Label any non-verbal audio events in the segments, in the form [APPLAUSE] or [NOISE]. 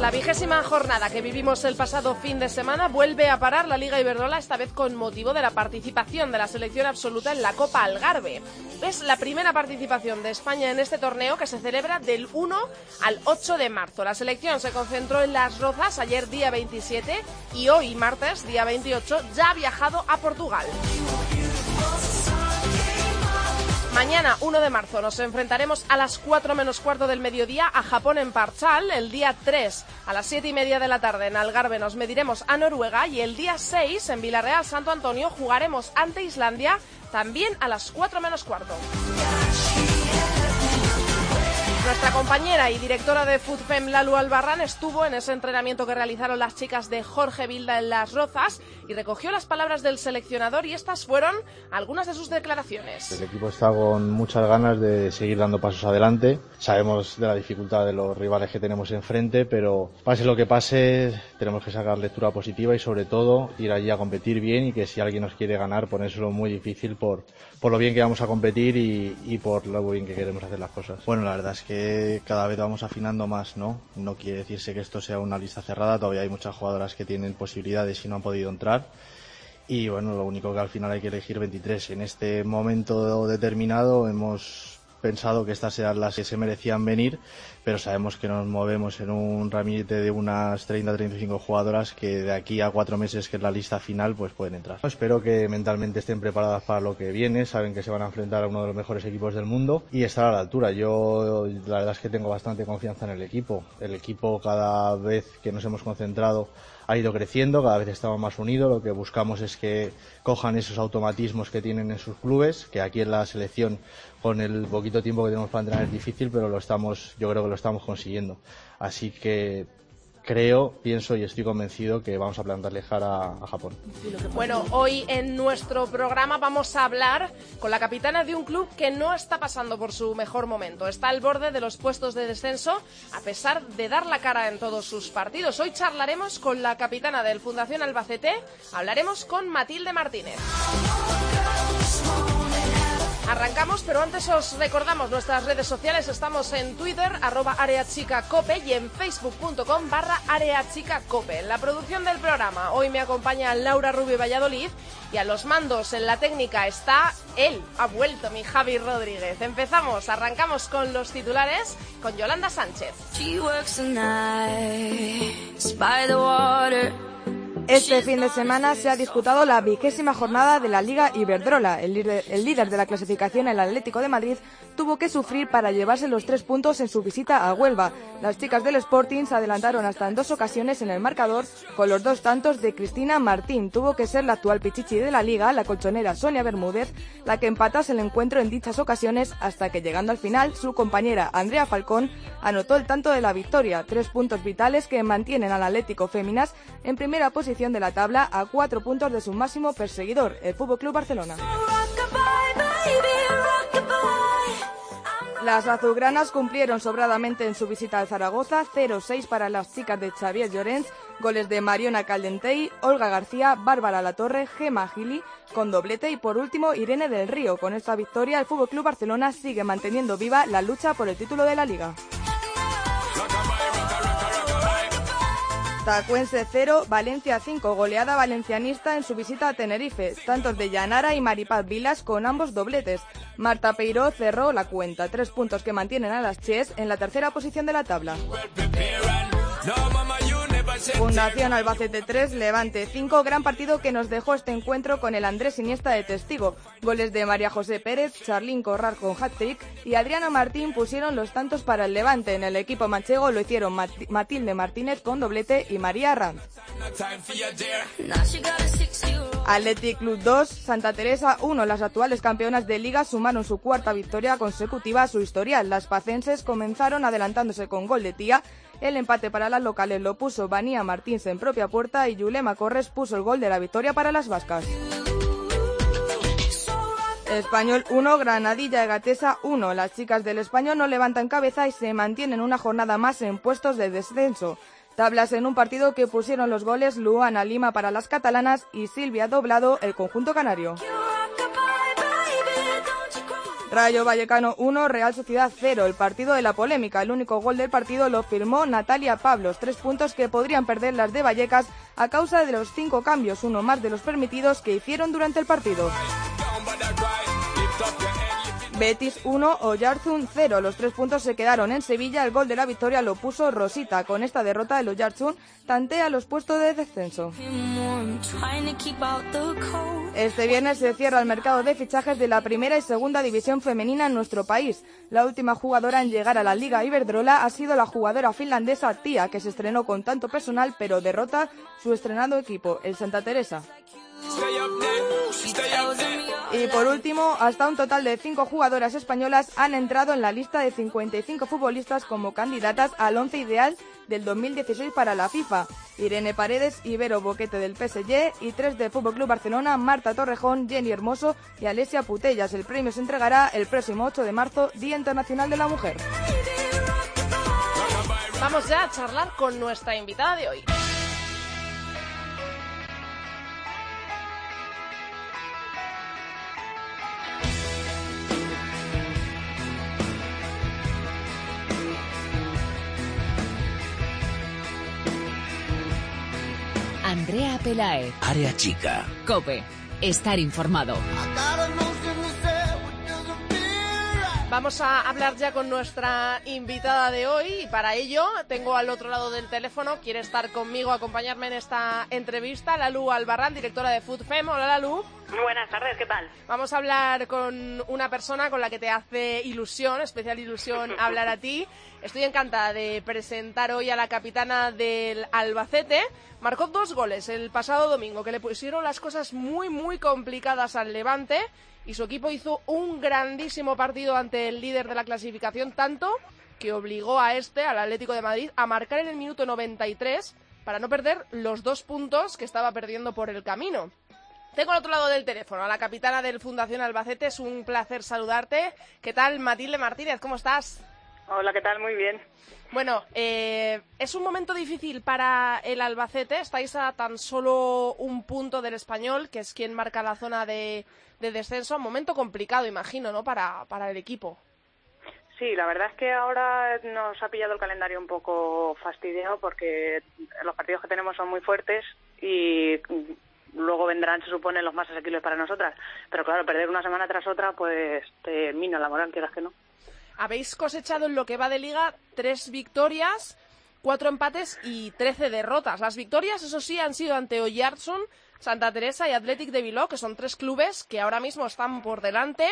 La vigésima jornada que vivimos el pasado fin de semana, vuelve a parar la Liga Iberdrola, esta vez con motivo de la participación de la selección absoluta en la Copa Algarve. Es la primera participación de España en este torneo que se celebra del 1 al 8 de marzo. La selección se concentró en Las Rozas ayer día 27 y hoy martes día 28 ya ha viajado a Portugal. Mañana, 1 de marzo, nos enfrentaremos a las 4 menos cuarto del mediodía a Japón en Parchal. El día 3, a las 7 y media de la tarde, en Algarve nos mediremos a Noruega. Y el día 6, en Villarreal Santo Antonio, jugaremos ante Islandia, también a las 4 menos cuarto. Nuestra compañera y directora de FUTFEM, Lalu Albarrán, estuvo en ese entrenamiento que realizaron las chicas de Jorge Vilda en Las Rozas y recogió las palabras del seleccionador y estas fueron algunas de sus declaraciones. El equipo está con muchas ganas de seguir dando pasos adelante. Sabemos de la dificultad de los rivales que tenemos enfrente, pero pase lo que pase, tenemos que sacar lectura positiva y sobre todo ir allí a competir bien y que si alguien nos quiere ganar, ponérselo muy difícil por, por lo bien que vamos a competir y, y por lo bien que queremos hacer las cosas. Bueno, la verdad es que cada vez vamos afinando más, ¿no? No quiere decirse que esto sea una lista cerrada, todavía hay muchas jugadoras que tienen posibilidades y no han podido entrar. Y bueno, lo único que al final hay que elegir 23. En este momento determinado hemos pensado que estas eran las que se merecían venir, pero sabemos que nos movemos en un ramillete de unas 30-35 jugadoras que de aquí a cuatro meses, que es la lista final, pues pueden entrar. Espero que mentalmente estén preparadas para lo que viene, saben que se van a enfrentar a uno de los mejores equipos del mundo y estar a la altura. Yo la verdad es que tengo bastante confianza en el equipo. El equipo cada vez que nos hemos concentrado ha ido creciendo, cada vez estamos más unidos, lo que buscamos es que cojan esos automatismos que tienen en sus clubes, que aquí en la selección con el poquito tiempo que tenemos para entrenar es difícil, pero lo estamos, yo creo lo estamos consiguiendo. Así que creo, pienso y estoy convencido que vamos a plantarle cara a, Japón. Bueno, hoy en nuestro programa vamos a hablar con la capitana de un club que no está pasando por su mejor momento. Está al borde de los puestos de descenso a pesar de dar la cara en todos sus partidos. Hoy charlaremos con la capitana del Fundación Albacete, hablaremos con Matilde Martínez. Arrancamos, pero antes os recordamos nuestras redes sociales. Estamos en Twitter, arroba areachicacope y en facebook.com barra areachicacope. En la producción del programa hoy me acompaña Laura Rubio Valladolid y a los mandos en la técnica está él. Ha vuelto mi Javi Rodríguez. Empezamos, arrancamos con los titulares con Yolanda Sánchez. Este fin de semana se ha disputado la vigésima jornada de la Liga Iberdrola. El el líder, de la clasificación, el Atlético de Madrid, tuvo que sufrir para llevarse los tres puntos en su visita a Huelva. Las chicas del Sporting se adelantaron hasta en dos ocasiones en el marcador con los dos tantos de Cristina Martín. Tuvo que ser la actual pichichi de la Liga, la colchonera Sonia Bermúdez, la que empatase el encuentro en dichas ocasiones hasta que llegando al final su compañera Andrea Falcón anotó el tanto de la victoria. Tres puntos vitales que mantienen al Atlético Féminas en primera posición de la tabla a cuatro puntos de su máximo perseguidor, el Fútbol Club Barcelona. Las azulgranas cumplieron sobradamente en su visita al Zaragoza, 0-6 para las chicas de Xavier Llorens, goles de Mariona Caldentey, Olga García, Bárbara Latorre, Gema Gili, con doblete y por último Irene del Río. Con esta victoria el Fútbol Club Barcelona sigue manteniendo viva la lucha por el título de la liga. Tacuense 0, Valencia 5, goleada valencianista en su visita a Tenerife, tantos de Llanara y Maripaz Vilas con ambos dobletes. Marta Peiró cerró la cuenta, tres puntos que mantienen a las Ches en la tercera posición de la tabla. Fundación Albacete 3, Levante 5, gran partido que nos dejó este encuentro con el Andrés Iniesta de testigo. Goles de María José Pérez, Charlín Corrar con hat-trick y Adriana Martín pusieron los tantos para el Levante. En el equipo manchego lo hicieron Matilde Martínez con doblete y María Ranz. Athletic Club 2, Santa Teresa 1. Las actuales campeonas de liga sumaron su cuarta victoria consecutiva a su historial. Las pacenses comenzaron adelantándose con gol de tía. El empate para las locales lo puso Vanía Martins en propia puerta y Yulema Corres puso el gol de la victoria para las vascas. Español 1, Granadilla Gatesa 1. Las chicas del Español no levantan cabeza y se mantienen una jornada más en puestos de descenso. Tablas en un partido que pusieron los goles Luana Lima para las catalanas y Silvia Doblado el conjunto canario. Rayo Vallecano 1, Real Sociedad 0. El partido de la polémica. El único gol del partido lo firmó Natalia Pablos. Tres puntos que podrían perder las de Vallecas a causa de los cinco cambios, uno más de los permitidos que hicieron durante el partido. Betis 1, Oyarzun 0. Los tres puntos se quedaron en Sevilla. El gol de la victoria lo puso Rosita. Con esta derrota, el Oyarzun tantea los puestos de descenso. Este viernes se cierra el mercado de fichajes de la primera y segunda división femenina en nuestro país. La última jugadora en llegar a la Liga Iberdrola ha sido la jugadora finlandesa Tia, que se estrenó con tanto personal pero derrota su estrenado equipo, el Santa Teresa. Y por último, hasta un total de cinco jugadoras españolas han entrado en la lista de 55 futbolistas como candidatas al once ideal del 2016 para la FIFA. Irene Paredes, Ibero Boquete del PSG y tres de Fútbol Club Barcelona, Marta Torrejón, Jenny Hermoso y Alesia Putellas. El premio se entregará el próximo 8 de marzo, Día Internacional de la Mujer. Vamos ya a charlar con nuestra invitada de hoy. Pelae. Área chica. Cope. Estar informado. Vamos a hablar ya con nuestra invitada de hoy y para ello tengo al otro lado del teléfono, quiere estar conmigo, acompañarme en esta entrevista, Lalu Albarrán, directora de FoodFem. Hola Lalu. Buenas tardes, ¿qué tal? Vamos a hablar con una persona con la que te hace ilusión, especial ilusión [LAUGHS] hablar a ti. Estoy encantada de presentar hoy a la capitana del Albacete. Marcó dos goles el pasado domingo que le pusieron las cosas muy, muy complicadas al Levante y su equipo hizo un grandísimo partido ante el líder de la clasificación, tanto que obligó a este, al Atlético de Madrid, a marcar en el minuto 93 para no perder los dos puntos que estaba perdiendo por el camino. Tengo al otro lado del teléfono a la capitana del Fundación Albacete. Es un placer saludarte. ¿Qué tal, Matilde Martínez? ¿Cómo estás? Hola, ¿qué tal? Muy bien. Bueno, eh, es un momento difícil para el Albacete. Estáis a tan solo un punto del español, que es quien marca la zona de, de descenso. Un momento complicado, imagino, ¿no? Para, para el equipo. Sí, la verdad es que ahora nos ha pillado el calendario un poco fastidiado porque los partidos que tenemos son muy fuertes y luego vendrán, se supone, los más asequibles para nosotras. Pero claro, perder una semana tras otra, pues te mina la moral, quieras que no. Habéis cosechado en lo que va de liga tres victorias, cuatro empates y trece derrotas. Las victorias, eso sí, han sido ante Oyarzun, Santa Teresa y Athletic de Bilbao, que son tres clubes que ahora mismo están por delante.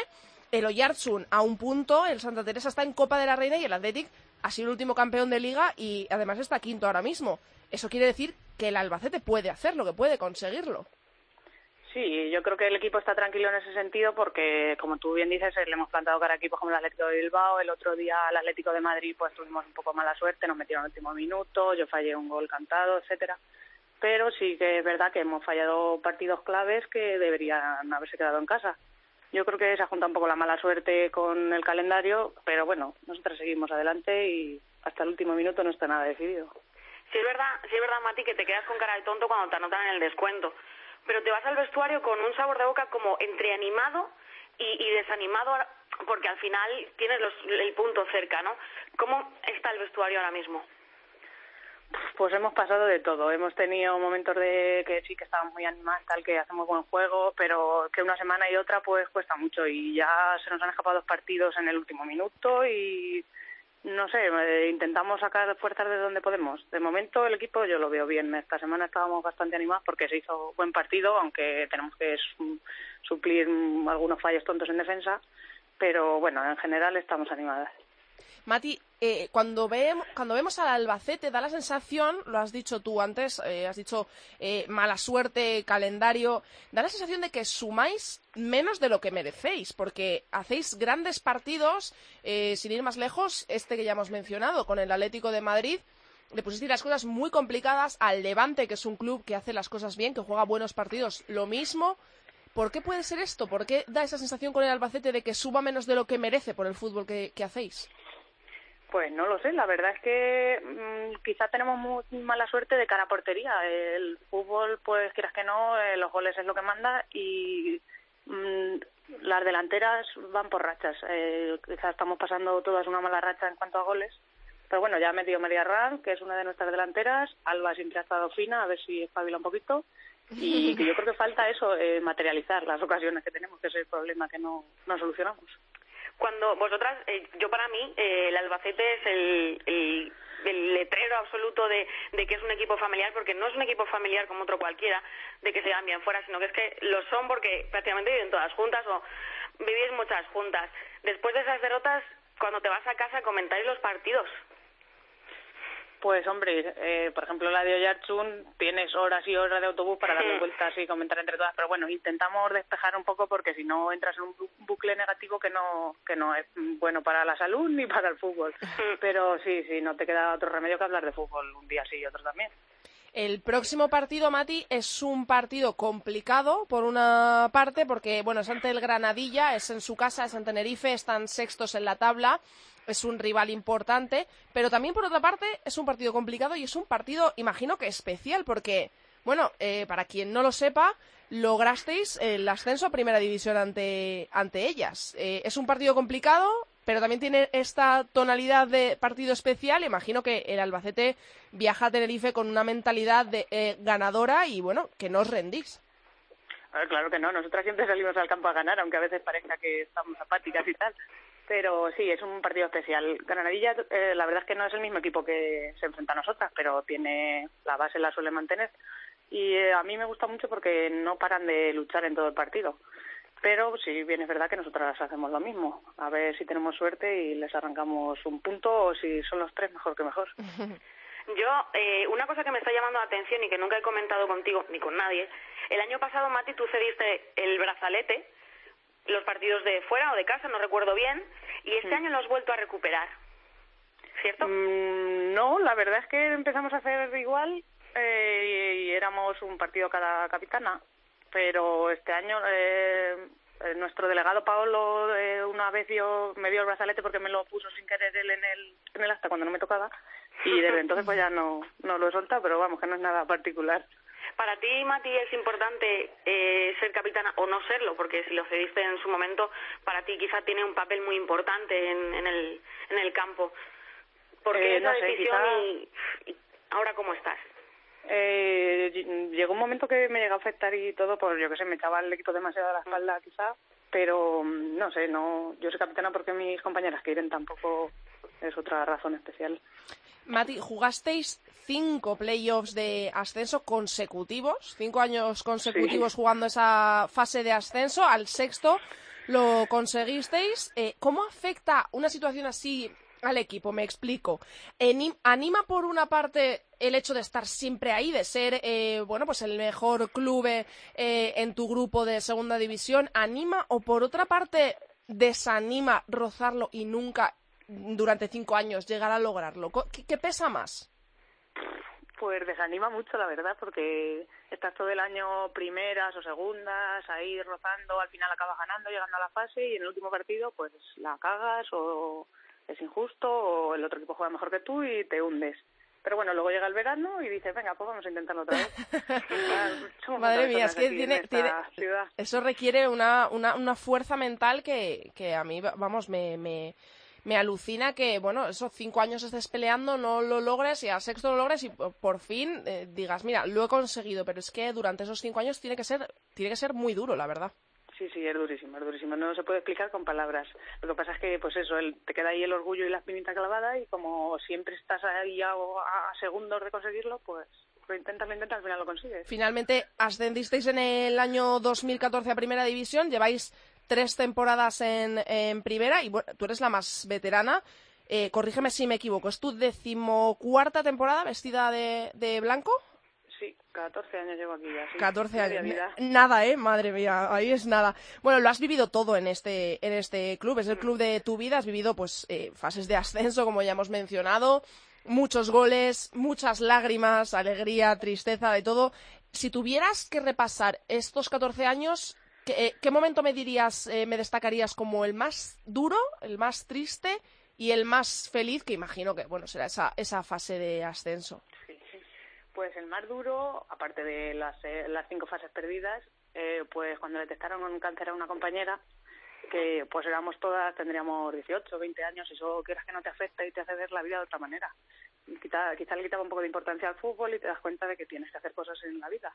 El Oyarzun a un punto, el Santa Teresa está en Copa de la Reina y el Athletic ha sido el último campeón de liga y además está quinto ahora mismo. Eso quiere decir que el Albacete puede hacerlo, que puede conseguirlo. Sí, yo creo que el equipo está tranquilo en ese sentido porque, como tú bien dices, le hemos plantado cara a equipos como el Atlético de Bilbao. El otro día al Atlético de Madrid pues tuvimos un poco mala suerte, nos metieron el último minuto, yo fallé un gol cantado, etcétera. Pero sí que es verdad que hemos fallado partidos claves que deberían haberse quedado en casa. Yo creo que se junta un poco la mala suerte con el calendario, pero bueno, nosotros seguimos adelante y hasta el último minuto no está nada decidido. Sí es verdad, sí es verdad, Mati, que te quedas con cara de tonto cuando te anotan en el descuento, pero te vas al vestuario con un sabor de boca como entre animado y, desanimado, porque al final tienes los, el punto cerca, ¿no? ¿Cómo está el vestuario ahora mismo? Pues hemos pasado de todo. Hemos tenido momentos de que sí que estábamos muy animados, tal que hacemos buen juego, pero que una semana y otra pues cuesta mucho y ya se nos han escapado dos partidos en el último minuto y no sé, intentamos sacar fuerzas de donde podemos. De momento el equipo yo lo veo bien. Esta semana estábamos bastante animados porque se hizo buen partido, aunque tenemos que suplir algunos fallos tontos en defensa, pero bueno, en general estamos animadas. Mati, eh, cuando, vemos, cuando vemos al Albacete da la sensación, lo has dicho tú antes, eh, has dicho eh, mala suerte, calendario, da la sensación de que sumáis menos de lo que merecéis, porque hacéis grandes partidos, sin ir más lejos, este que ya hemos mencionado, con el Atlético de Madrid, le pusiste las cosas muy complicadas al Levante, que es un club que hace las cosas bien, que juega buenos partidos, lo mismo. ¿Por qué puede ser esto? ¿Por qué da esa sensación con el Albacete de que suba menos de lo que merece por el fútbol que hacéis? Pues no lo sé, la verdad es que mm, quizá tenemos muy mala suerte de cara a portería. El fútbol, pues quieras que no, eh, los goles es lo que manda y mm, las delanteras van por rachas. Eh, quizás estamos pasando todas una mala racha en cuanto a goles. Pero bueno, ya ha metido María Ram, que es una de nuestras delanteras. Alba siempre ha estado fina, a ver si espabila un poquito. Y [LAUGHS] que yo creo que falta eso, eh, materializar las ocasiones que tenemos, que es el problema que no, no solucionamos cuando vosotras, eh, yo para mí, eh, el Albacete es el, el, letrero absoluto de, de, que es un equipo familiar, porque no es un equipo familiar como otro cualquiera, de que se van bien fuera, sino que es que lo son porque prácticamente viven todas juntas o vivís muchas juntas. Después de esas derrotas, cuando te vas a casa, comentáis los partidos. Pues hombre, eh, por ejemplo la de Oyarchun tienes horas y horas de autobús para darle vueltas y comentar entre todas, pero bueno, intentamos despejar un poco porque si no entras en un bucle negativo que no que no es bueno para la salud ni para el fútbol. Pero sí, sí, no te queda otro remedio que hablar de fútbol un día sí y otro también. El próximo partido, Mati, es un partido complicado, por una parte, porque, bueno, es ante el Granadilla, es en su casa, es en Tenerife, están sextos en la tabla es un rival importante, pero también por otra parte es un partido complicado y es un partido, imagino que especial, porque, bueno, eh, para quien no lo sepa, lograsteis el ascenso a Primera División ante, ante ellas. Eh, es un partido complicado, pero también tiene esta tonalidad de partido especial. Imagino que el Albacete viaja a Tenerife con una mentalidad de, eh, ganadora y, bueno, que no os rendís. claro que no, nosotras siempre salimos al campo a ganar, aunque a veces parezca que estamos apáticas y tal. Pero sí, es un partido especial. Granadilla, eh, la verdad es que no es el mismo equipo que se enfrenta a nosotras, pero tiene la base la suele mantener. Y eh, a mí me gusta mucho porque no paran de luchar en todo el partido. Pero sí, bien es verdad que nosotras hacemos lo mismo. A ver si tenemos suerte y les arrancamos un punto o si son los tres, mejor que mejor. [LAUGHS] Yo, eh, una cosa que me está llamando la atención y que nunca he comentado contigo ni con nadie, el año pasado, Mati, tú cediste el brazalete los partidos de fuera o de casa, no recuerdo bien, y este año lo has vuelto a recuperar, ¿cierto? Mm, no, la verdad es que empezamos a hacer igual eh, y, éramos un partido cada capitana, pero este año eh, nuestro delegado Paolo eh, una vez dio, me dio el brazalete porque me lo puso sin querer él en el, en el acta cuando no me tocaba y desde [LAUGHS] entonces pues ya no, no lo he soltado, pero vamos, que no es nada particular. Para ti, Mati, es importante eh, ser capitana o no serlo, porque si lo cediste en su momento, para ti quizá tiene un papel muy importante en, en, el, en el campo. ¿Por qué eh, esa decisión y, ahora cómo estás? Eh, llegó un momento que me llegó a afectar y todo, por yo que sé, me echaba el equipo demasiado a la espalda quizá, pero mm, no sé, no, yo soy capitana porque mis compañeras quieren tampoco es otra razón especial. Mati, jugasteis cinco playoffs de ascenso consecutivos, cinco años consecutivos jugando esa fase de ascenso, al sexto lo conseguisteis. Eh, ¿Cómo afecta una situación así al equipo? Me explico. ¿Anima por una parte el hecho de estar siempre ahí, de ser eh, bueno pues el mejor club eh, en tu grupo de segunda división? ¿Anima o por otra parte desanima rozarlo y nunca durante cinco años llegar a lograrlo? ¿Qué, pesa más? Pues desanima mucho, la verdad, porque estás todo el año primeras o segundas, ahí rozando, al final acabas ganando, llegando a la fase y en el último partido pues la cagas o es injusto o el otro equipo juega mejor que tú y te hundes. Pero bueno, luego llega el verano y dices, venga, pues vamos a intentarlo otra vez. [LAUGHS] Madre mía, es que tiene, tiene eso requiere una, una, una fuerza mental que, que a mí, vamos, me, me, me alucina que, bueno, esos cinco años estés peleando, no lo logres y al sexto lo logres y por fin eh, digas, mira, lo he conseguido, pero es que durante esos cinco años tiene que ser, tiene que ser muy duro, la verdad. Sí, sí, es durísimo, es durísimo. No se puede explicar con palabras. Lo que pasa es que, pues eso, el, te queda ahí el orgullo y la espinita clavada y como siempre estás ahí a, segundos de conseguirlo, pues lo intentas, lo intentas, al final lo consigues. Finalmente ascendisteis en el año 2014 a Primera División, lleváis tres temporadas en, primera y bueno, tú eres la más veterana. eh, corrígeme si me equivoco, ¿es tu decimocuarta temporada vestida de, de blanco? Sí, 14 años llevo aquí ya. Sí. 14 años. Nada, ¿eh? Madre mía, ahí es nada. Bueno, lo has vivido todo en este, en este club, es el club de tu vida, has vivido pues eh, fases de ascenso, como ya hemos mencionado, muchos goles, muchas lágrimas, alegría, tristeza, de todo. Si tuvieras que repasar estos 14 años, ¿qué, qué momento me dirías, eh, me destacarías como el más duro, el más triste y el más feliz, que imagino que, bueno, será esa, esa fase de ascenso? Pues el más duro, aparte de las, eh, las cinco fases perdidas, eh, pues cuando detectaron un cáncer a una compañera, que pues éramos todas, tendríamos 18, 20 años, y eso quieras que no te afecta y te hace ver la vida de otra manera. Quizá, quizá le quitaba un poco de importancia al fútbol y te das cuenta de que tienes que hacer cosas en la vida.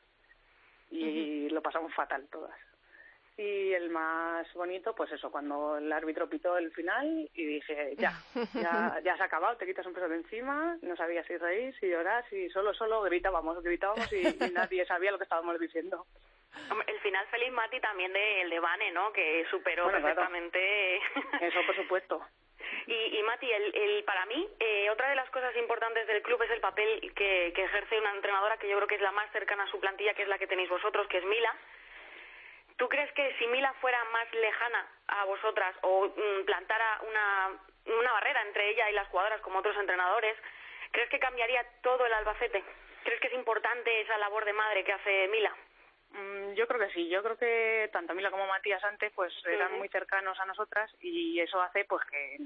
Y lo pasamos fatal todas. Y el más bonito, pues eso, cuando el árbitro pitó el final y dije, ya, [LAUGHS] ya, ya se ha acabado, te quitas un peso de encima, no sabías si reír, si llorar, si solo, solo gritábamos, gritábamos y, y nadie sabía lo que estábamos diciendo. El final feliz, Mati, también del de Vane, ¿no? Que superó Bueno, claro. perfectamente... [LAUGHS] Eso, por supuesto. Y, y Mati, el, el, para mí, eh, otra de las cosas importantes del club es el papel que, que ejerce una entrenadora que yo creo que es la más cercana a su plantilla, que es la que tenéis vosotros, que es Mila. ¿Tú crees que si Mila fuera más lejana a vosotras o mm, plantara una, una barrera entre ella y las jugadoras como otros entrenadores, crees que cambiaría todo el Albacete? ¿Crees que es importante esa labor de madre que hace Mila? Mm, Yo creo que sí, yo creo que tanto Mila como Matías antes pues eran muy cercanos a nosotras y eso hace pues que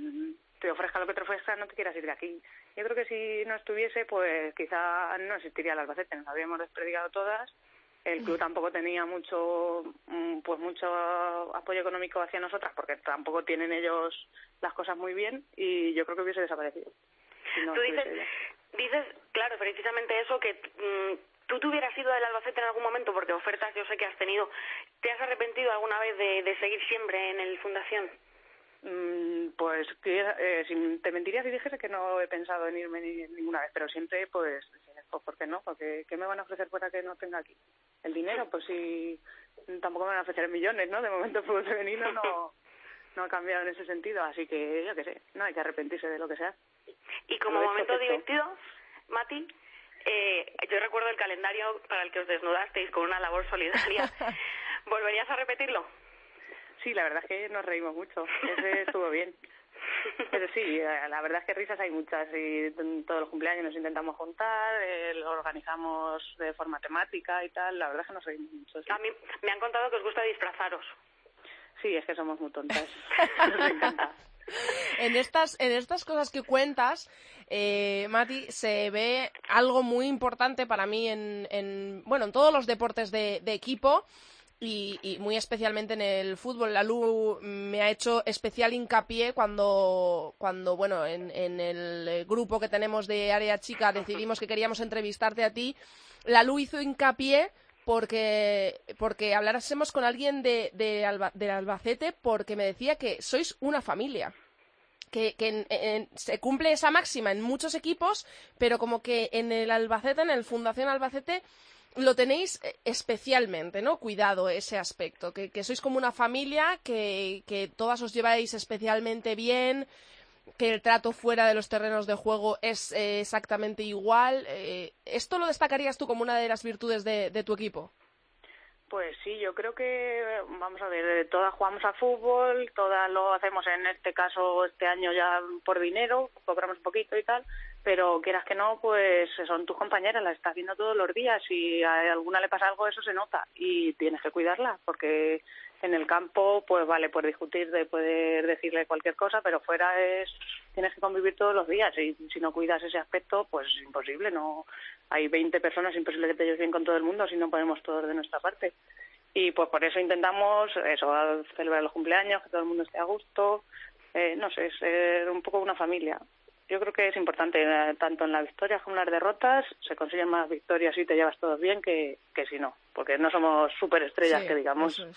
te ofrezca lo que te ofrezca, no te quieras ir de aquí. Yo creo que si no estuviese pues quizá no existiría el Albacete, nos habríamos desperdigado todas. El club tampoco tenía mucho mm, pues mucho apoyo económico hacia nosotras porque tampoco tienen ellos las cosas muy bien y yo creo que hubiese desaparecido. si no Tú dices, ella. dices, claro, precisamente eso, que mm, tú te hubieras ido del Albacete en algún momento, porque ofertas yo sé que has tenido. ¿Te has arrepentido alguna vez de, de seguir siempre en el Fundación? Mm, Pues eh, te mentiría si dijese que no he pensado en irme ni, ninguna vez, pero siempre pues, pues ¿por qué no? Porque ¿qué me van a ofrecer para que no tenga aquí? El dinero, pues si tampoco me van a ofrecer millones, ¿no? De momento [LAUGHS] el fútbol femenino no, no ha cambiado en ese sentido, así que yo qué sé, no hay que arrepentirse de lo que sea. Y como momento divertido, Mati, eh, yo recuerdo el calendario para el que os desnudasteis con una labor solidaria. [LAUGHS] ¿Volverías a repetirlo? Sí, la verdad es que nos reímos mucho, ese estuvo bien. Pero sí, eh, la verdad es que risas hay muchas y todos los cumpleaños nos intentamos juntar, eh, lo organizamos de forma temática y tal, la verdad es que nos reímos mucho. Sí, A mí me han contado que os gusta disfrazaros. Sí, es que somos muy tontas, [LAUGHS] nos encanta. En estas, en estas cosas que cuentas, eh, Mati, se ve algo muy importante para mí en, en bueno, en todos los deportes de, de equipo y, y muy especialmente en el fútbol. La Lu me ha hecho especial hincapié cuando, cuando bueno, en, en el grupo que tenemos de área chica decidimos que queríamos entrevistarte a ti. La Lu hizo hincapié porque, porque habláramos con alguien de, de Alba- Albacete porque me decía que sois una familia. Que, que en- se cumple esa máxima en muchos equipos, pero como que en el Albacete, en el Fundación Albacete, lo tenéis eh, especialmente, ¿no? Cuidado ese aspecto, que, sois como una familia, que, que todas os lleváis especialmente bien, que el trato fuera de los terrenos de juego es eh, exactamente igual. Eh, ¿Esto lo destacarías tú como una de las virtudes de, de tu equipo? Pues sí, yo creo que, vamos a ver, eh, todas jugamos a fútbol, todas lo hacemos en este caso, este año ya por dinero, cobramos un poquito y tal, pero quieras que no, pues son tus compañeras, las estás viendo todos los días y a alguna le pasa algo, eso se nota y tienes que cuidarla, porque en el campo, pues vale, puedes discutir, de poder decirle cualquier cosa, pero fuera es, tienes que convivir todos los días y si no cuidas ese aspecto, pues es imposible, no, hay 20 personas, imposible que te lleves bien con todo el mundo si no ponemos todos de nuestra parte. Y pues por eso intentamos eso, celebrar los cumpleaños, que todo el mundo esté a gusto, eh, no sé, ser un poco una familia. Yo creo que es importante, eh, tanto en las victorias como en las derrotas, se consiguen más victorias si te llevas todos bien que, que si no, porque no somos superestrellas, Sí, que digamos. es.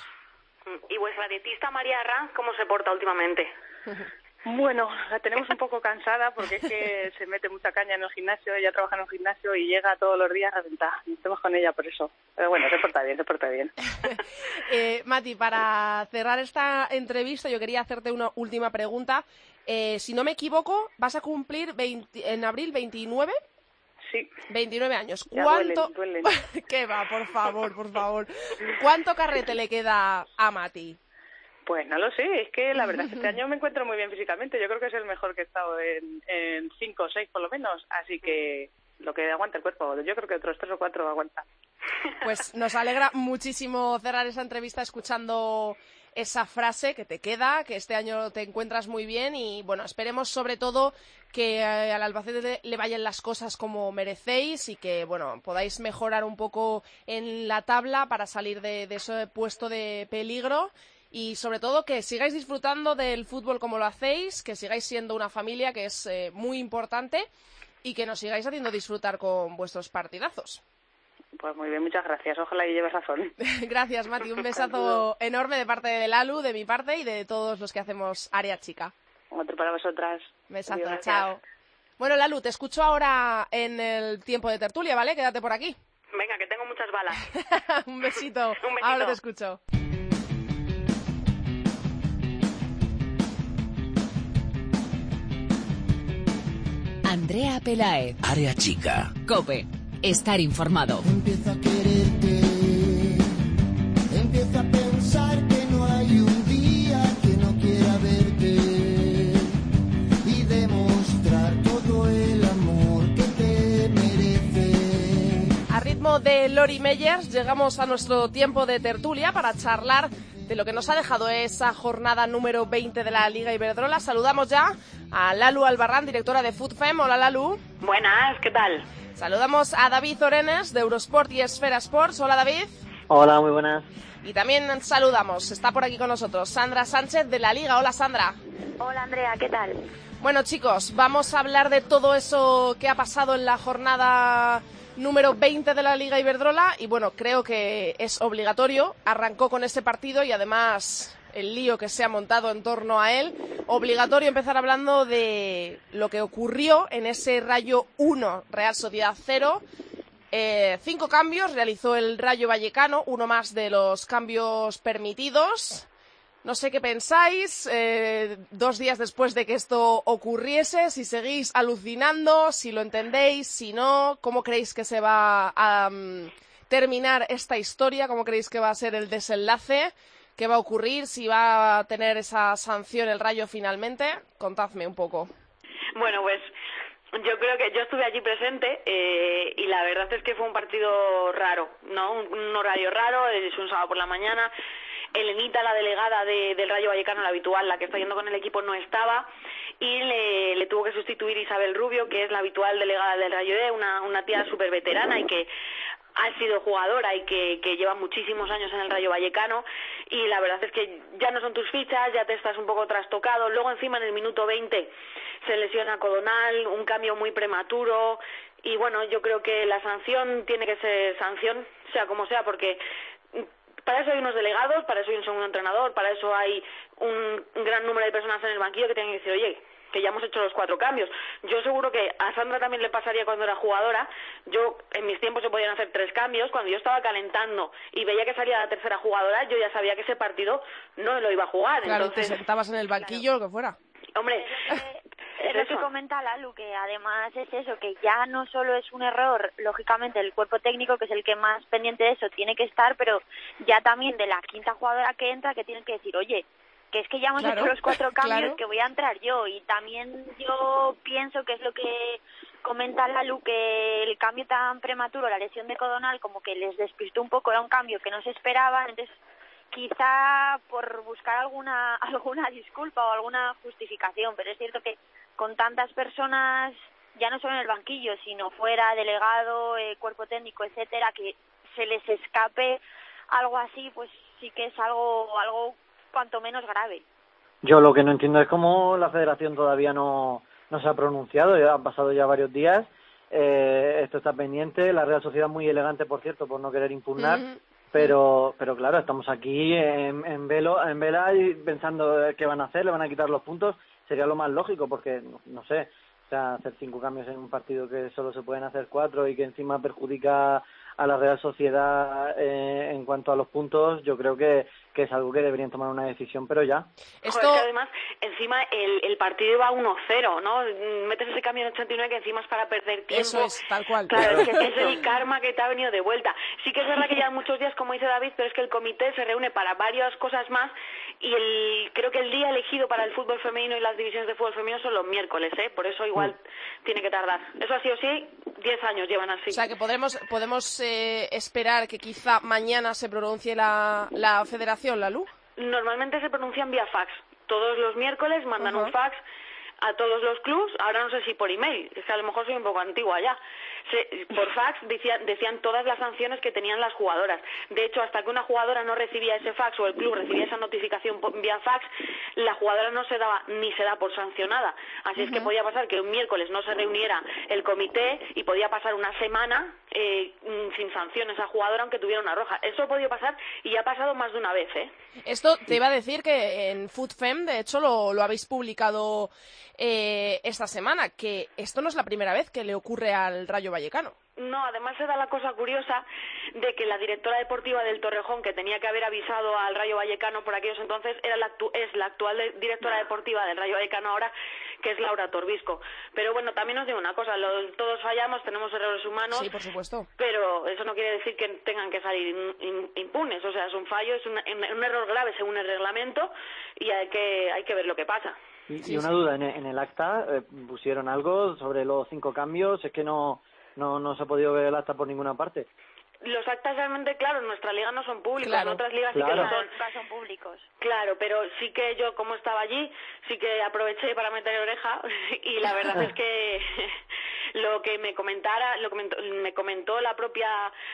¿Y vuestra dietista María Arranz cómo se porta últimamente? [LAUGHS] Bueno, la tenemos un poco cansada porque es que [LAUGHS] se mete mucha caña en el gimnasio, ella trabaja en un gimnasio y llega todos los días reventada. Estamos con ella por eso. Pero bueno, se porta bien, se porta bien. [LAUGHS] eh, Mati, para cerrar esta entrevista yo quería hacerte una última pregunta. Eh, si no me equivoco, vas a cumplir 20, en abril 29 Sí. 29 años. Ya ¿Cuánto? duelen, duelen. [LAUGHS] ¿Qué va? Por favor, por favor. ¿Cuánto carrete le queda a Mati? Pues no lo sé, es que la verdad es que este [LAUGHS] año me encuentro muy bien físicamente. Yo creo que es el mejor que he estado en, en cinco o seis por lo menos. Así que lo que aguanta el cuerpo, yo creo que otros tres o cuatro aguanta. Pues nos alegra muchísimo cerrar esa entrevista escuchando esa frase que te queda, que este año te encuentras muy bien y bueno, esperemos sobre todo que eh, al Albacete le vayan las cosas como merecéis y que bueno, podáis mejorar un poco en la tabla para salir de, de ese puesto de peligro y sobre todo que sigáis disfrutando del fútbol como lo hacéis, que sigáis siendo una familia que es eh, muy importante y que nos sigáis haciendo disfrutar con vuestros partidazos. Pues muy bien, muchas gracias. Ojalá y lleves razón. [LAUGHS] Gracias, Mati. Un besazo enorme de parte de Lalu, de mi parte y de todos los que hacemos Área Chica. Otro para vosotras. Besazo, Adiós, chao. Bueno, Lalu, te escucho ahora en el tiempo de tertulia, ¿vale? Quédate por aquí. Venga, que tengo muchas balas. [LAUGHS] Un besito. [LAUGHS] Un besito. Ahora te escucho. Andrea Pelaez. Área chica. Cope. Estar informado. Empieza a quererte, empieza a pensar que no hay un día que no quiera verte y demostrar todo el amor que te merece. A ritmo de Lori Meyers, llegamos a nuestro tiempo de tertulia para charlar de lo que nos ha dejado esa jornada número 20 de la Liga Iberdrola. Saludamos ya a Lalu Albarrán, directora de FoodFem. Hola, Lalu. Buenas, ¿qué tal? Saludamos a David Orenes, de Eurosport y Esfera Sports. Hola, David. Hola, muy buenas. Y también saludamos, está por aquí con nosotros, Sandra Sánchez de la Liga. Hola, Sandra. Hola Andrea, ¿qué tal? Bueno, chicos, vamos a hablar de todo eso que ha pasado en la jornada número 20 de la Liga Iberdrola y bueno, creo que es obligatorio. Arrancó con ese partido y además el lío que se ha montado en torno a él. Obligatorio empezar hablando de lo que ocurrió en ese Rayo 1, Real Sociedad 0. Eh, cinco cambios realizó el Rayo Vallecano, uno más de los cambios permitidos. No sé qué pensáis, eh, dos días después de que esto ocurriese, si seguís alucinando, si lo entendéis, si no, cómo creéis que se va a mm, terminar esta historia, cómo creéis que va a ser el desenlace, qué va a ocurrir, si va a tener esa sanción el Rayo finalmente. Contadme un poco. Bueno, pues yo creo que yo estuve allí presente eh, y la verdad es que fue un partido raro, ¿no? Un, un horario raro, es un sábado por la mañana. Elenita, la delegada de- del Rayo Vallecano, la habitual, la que está yendo con el equipo, no estaba y le, le tuvo que sustituir Isabel Rubio, que es la habitual delegada del Rayo E, una, una tía súper veterana y que ha sido jugadora y que, que lleva muchísimos años en el Rayo Vallecano y la verdad es que ya no son tus fichas, ya te estás un poco trastocado. Luego encima en el minuto 20 se lesiona Codonal, un cambio muy prematuro y bueno, yo creo que la sanción tiene que ser sanción, sea como sea, porque para eso hay unos delegados, para eso hay un segundo entrenador, para eso hay un, gran número de personas en el banquillo que tienen que decir, oye, que ya hemos hecho los cuatro cambios. Yo seguro que a Sandra también le pasaría cuando era jugadora. Yo, en mis tiempos se podían hacer tres cambios. Cuando yo estaba calentando y veía que salía la tercera jugadora, yo ya sabía que ese partido no lo iba a jugar. Claro, Entonces, te sentabas en el banquillo, lo que fuera. hombre, [LAUGHS] Es lo que comenta Lalu, que además es eso, que ya no solo es un error, lógicamente el cuerpo técnico, que es el que más pendiente de eso, tiene que estar, pero ya también de la quinta jugadora que entra, que tienen que decir, oye, que es que ya hemos Claro, hecho los cuatro [LAUGHS] cambios, claro. que voy a entrar yo. Y también yo pienso que es lo que comenta Lalu, que el cambio tan prematuro, la lesión de Codonal, como que les despistó un poco, era un cambio que no se esperaban, entonces quizá por buscar alguna [LAUGHS] alguna disculpa o alguna justificación, pero es cierto que con tantas personas, ya no solo en el banquillo, sino fuera, delegado, eh, cuerpo técnico, etcétera, que se les escape algo así, pues sí que es algo algo cuanto menos grave. Yo lo que no entiendo es cómo la federación todavía no, no se ha pronunciado, ya han pasado ya varios días, eh, esto está pendiente, la Real Sociedad muy elegante, por cierto, por no querer impugnar, pero pero claro, estamos aquí en, en, velo, en vela y pensando qué van a hacer, le van a quitar los puntos, sería lo más lógico, porque, no, no sé, o sea, hacer cinco cambios en un partido que solo se pueden hacer cuatro y que encima perjudica a la Real Sociedad eh, en cuanto a los puntos, yo creo que, que es algo que deberían tomar una decisión, pero ya. Joder, que además, encima el, el partido iba 1-0, ¿no? Metes ese cambio en 89 que encima es para perder tiempo. Eso es, tal cual. Claro, es que [LAUGHS] es el karma que te ha venido de vuelta. Sí que es verdad que llevan muchos días, como dice David, pero es que el comité se reúne para varias cosas más y el, creo que el día elegido para el fútbol femenino y las divisiones de fútbol femenino son los miércoles, ¿eh? Por eso igual tiene que tardar. Eso ha sido sí, 10 años llevan así. O sea, que podremos, podemos eh, esperar que quizá mañana se pronuncie la, la federación, la LU. Normalmente se pronuncian vía fax. Todos los miércoles mandan un fax a todos los clubs. Ahora no sé si por email, es que a lo mejor soy un poco antigua ya. Se- por fax decían, decían todas las sanciones que tenían las jugadoras. De hecho, hasta que una jugadora no recibía ese fax o el club recibía esa notificación vía fax, la jugadora no se daba ni se da por sancionada. Así es que podía pasar que un miércoles no se reuniera el comité y podía pasar una semana eh, mm, sin sanción esa jugadora aunque tuviera una roja. Eso ha podido pasar y ha pasado más de una vez, ¿eh? Esto te iba a decir que en FoodFem, de hecho, lo, lo habéis publicado eh, esta semana, que esto no es la primera vez que le ocurre al Rayo Vallecano. No, además se da la cosa curiosa de que la directora deportiva del Torrejón, que tenía que haber avisado al Rayo Vallecano por aquellos entonces, era la actu- es la actual de- directora deportiva del Rayo Vallecano ahora, que es Laura Torbisco. Pero bueno, también os digo una cosa, lo- todos fallamos, tenemos errores humanos, Sí, por supuesto. pero eso no quiere decir que tengan que salir in- in- impunes. O sea, es un fallo, es un, un error grave según el reglamento y hay que, hay que ver lo que pasa. Y, y una duda, en, en el acta eh, pusieron algo sobre los cinco cambios, es que no, no, no se ha podido ver el acta por ninguna parte. Los actas realmente, claro, en nuestra liga no son públicos, Claro. en otras ligas sí que lo son. son públicos. Claro, pero sí que yo, como estaba allí, sí que aproveché para meter oreja [LAUGHS] y la verdad es que [LAUGHS] lo que me comentara, lo comentó, me comentó la propia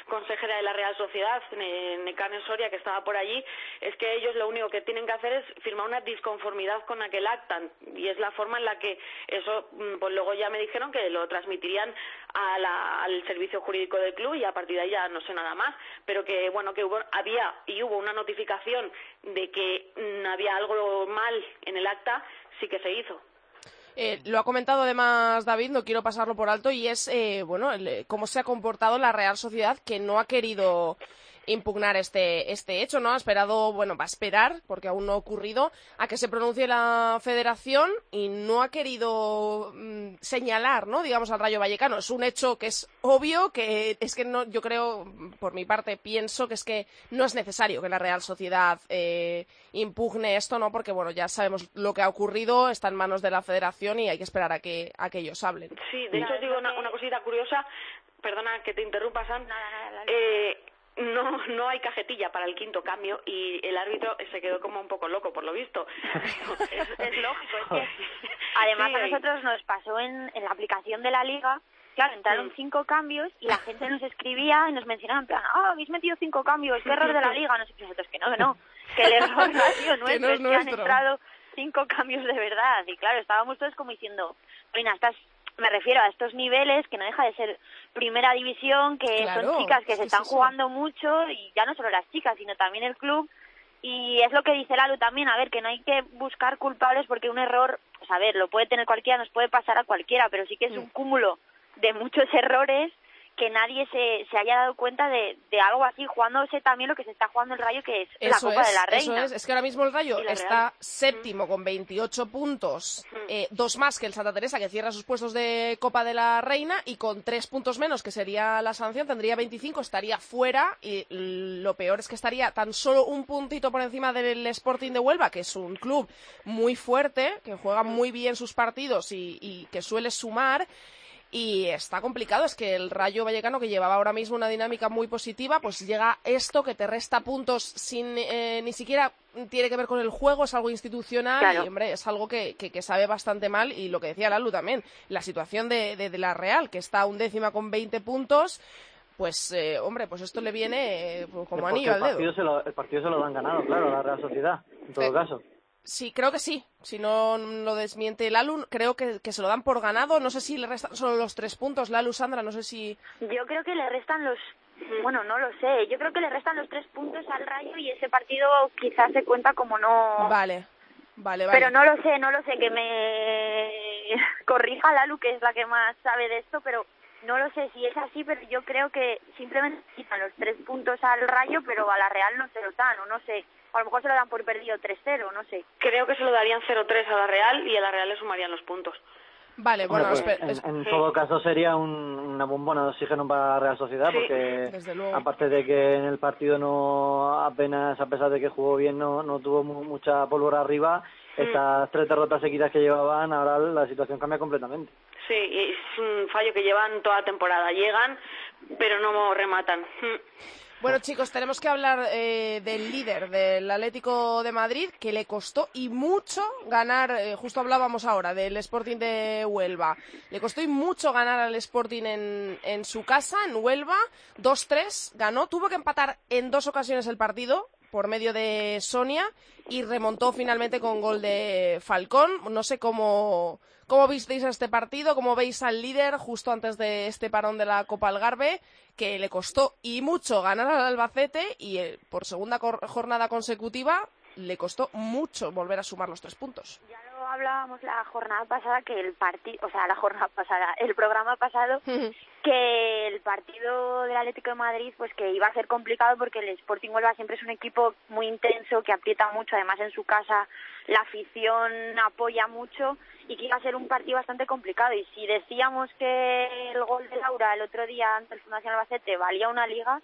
consejera de la Real Sociedad, Ne- Necane Soria, que estaba por allí, es que ellos lo único que tienen que hacer es firmar una disconformidad con aquel acta y es la forma en la que eso, mm, pues luego ya me dijeron que lo transmitirían a la- al servicio jurídico del club y a partir de ahí ya no sé nada más, pero que bueno que hubo, había y hubo una notificación de que mm, había algo mal en el acta, sí que se hizo. Eh, lo ha comentado además David, no quiero pasarlo por alto, y es eh, bueno el, eh, cómo se ha comportado la Real Sociedad que no ha querido impugnar este, este hecho, ¿no? Ha esperado, bueno, va a esperar, porque aún no ha ocurrido, a que se pronuncie la federación y no ha querido mm, señalar, ¿no? Digamos, al Rayo Vallecano. Es un hecho que es obvio, que es que no, yo creo, por mi parte, pienso que es que no es necesario que la Real Sociedad eh, impugne esto, ¿no? Porque, bueno, ya sabemos lo que ha ocurrido, está en manos de la federación y hay que esperar a que, a que ellos hablen. Sí, de hecho os digo una, una cosita curiosa, perdona que te interrumpa, San. Eh, no, no hay cajetilla para el quinto cambio y el árbitro se quedó como un poco loco, por lo visto. es, es lógico, es que [LAUGHS] además Sí, a nosotros nos pasó en, en la aplicación de la liga, claro, entraron cinco cambios y la gente nos escribía y nos mencionaba en plan, ah, habéis metido cinco cambios, qué error de la liga, no sé qué, nosotros que no, que no, que el error no ha sido [LAUGHS] Que no nuestro, es es que han nuestro. entrado cinco cambios de verdad y claro, estábamos todos como diciendo, Marina, estás me refiero a estos niveles que no deja de ser primera división, que Claro, son chicas que se están jugando mucho y ya no solo las chicas, sino también el club y es lo que dice Lalu también, a ver, que no hay que buscar culpables porque un error, pues a ver, lo puede tener cualquiera, nos puede pasar a cualquiera, pero sí que es Mm. un cúmulo de muchos [LAUGHS] errores que nadie se, se haya dado cuenta de, de algo así, jugándose también lo que se está jugando el Rayo, que es Eso la Copa es, de la eso Reina. es. Es que ahora mismo el Rayo está Real. séptimo con 28 puntos, eh, dos más que el Santa Teresa, que cierra sus puestos de Copa de la Reina, y con tres puntos menos, que sería la sanción, tendría 25, estaría fuera, y lo peor es que estaría tan solo un puntito por encima del Sporting de Huelva, que es un club muy fuerte, que juega muy bien sus partidos y, y que suele sumar. Y está complicado, es que el Rayo Vallecano, que llevaba ahora mismo una dinámica muy positiva, pues llega esto que te resta puntos sin eh, ni siquiera tiene que ver con el juego, es algo institucional Claro. y, hombre, es algo que, que, que sabe bastante mal. Y lo que decía Lalu también, la situación de, de, de la Real, que está un décima con 20 puntos, pues, eh, hombre, pues esto le viene eh, como Porque anillo al el dedo. partido, se lo, el partido se lo han ganado, claro, la Real Sociedad, en todo Eh, caso. Sí, creo que sí. Si no lo desmiente Lalu, creo que, que se lo dan por ganado. No sé si le restan solo los tres puntos. Lalu, Sandra, no sé si... Yo creo que le restan los, bueno, no lo sé, yo creo que le restan los tres puntos al Rayo y ese partido quizás se cuenta como no... Vale. Vale, vale. Pero no lo sé, no lo sé, que me [LAUGHS] corrija Lalu, que es la que más sabe de esto, pero no lo sé si es así, pero yo creo que simplemente quitan los tres puntos al Rayo, pero a la Real no se lo dan, o no sé. A lo mejor se lo dan por perdido 3-0, no sé. Creo que se lo darían 0-3 a la Real y a la Real le sumarían los puntos. Vale, bueno, Hombre, pues, en, en todo caso sería un- una bombona de oxígeno para la Real Sociedad Sí, porque aparte de que en el partido no apenas a pesar de que jugó bien no, no tuvo mu- mucha pólvora arriba Mm. estas tres derrotas seguidas que llevaban ahora la situación cambia completamente Sí, y es un fallo que llevan toda la temporada. Llegan, pero no rematan. Mm. Bueno, chicos, tenemos que hablar eh, del líder del Atlético de Madrid, que le costó y mucho ganar, eh, justo hablábamos ahora del Sporting de Huelva, le costó y mucho ganar al Sporting en, en su casa, en Huelva, 2-3, ganó, tuvo que empatar en dos ocasiones el partido por medio de Sonia y remontó finalmente con gol de Falcón. No sé cómo, cómo visteis este partido, cómo veis al líder justo antes de este parón de la Copa Algarve, que le costó y mucho ganar al Albacete y eh, por segunda jornada consecutiva le costó mucho volver a sumar los tres puntos. Ya lo hablábamos la jornada pasada, que el partido, o sea, la jornada pasada, el programa pasado, que el partido del Atlético de Madrid pues que iba a ser complicado porque el Sporting Huelva siempre es un equipo muy intenso que aprieta mucho además en su casa la afición apoya mucho y que iba a ser un partido bastante complicado y si decíamos que el gol de Laura el otro día ante el Fundación Albacete valía una liga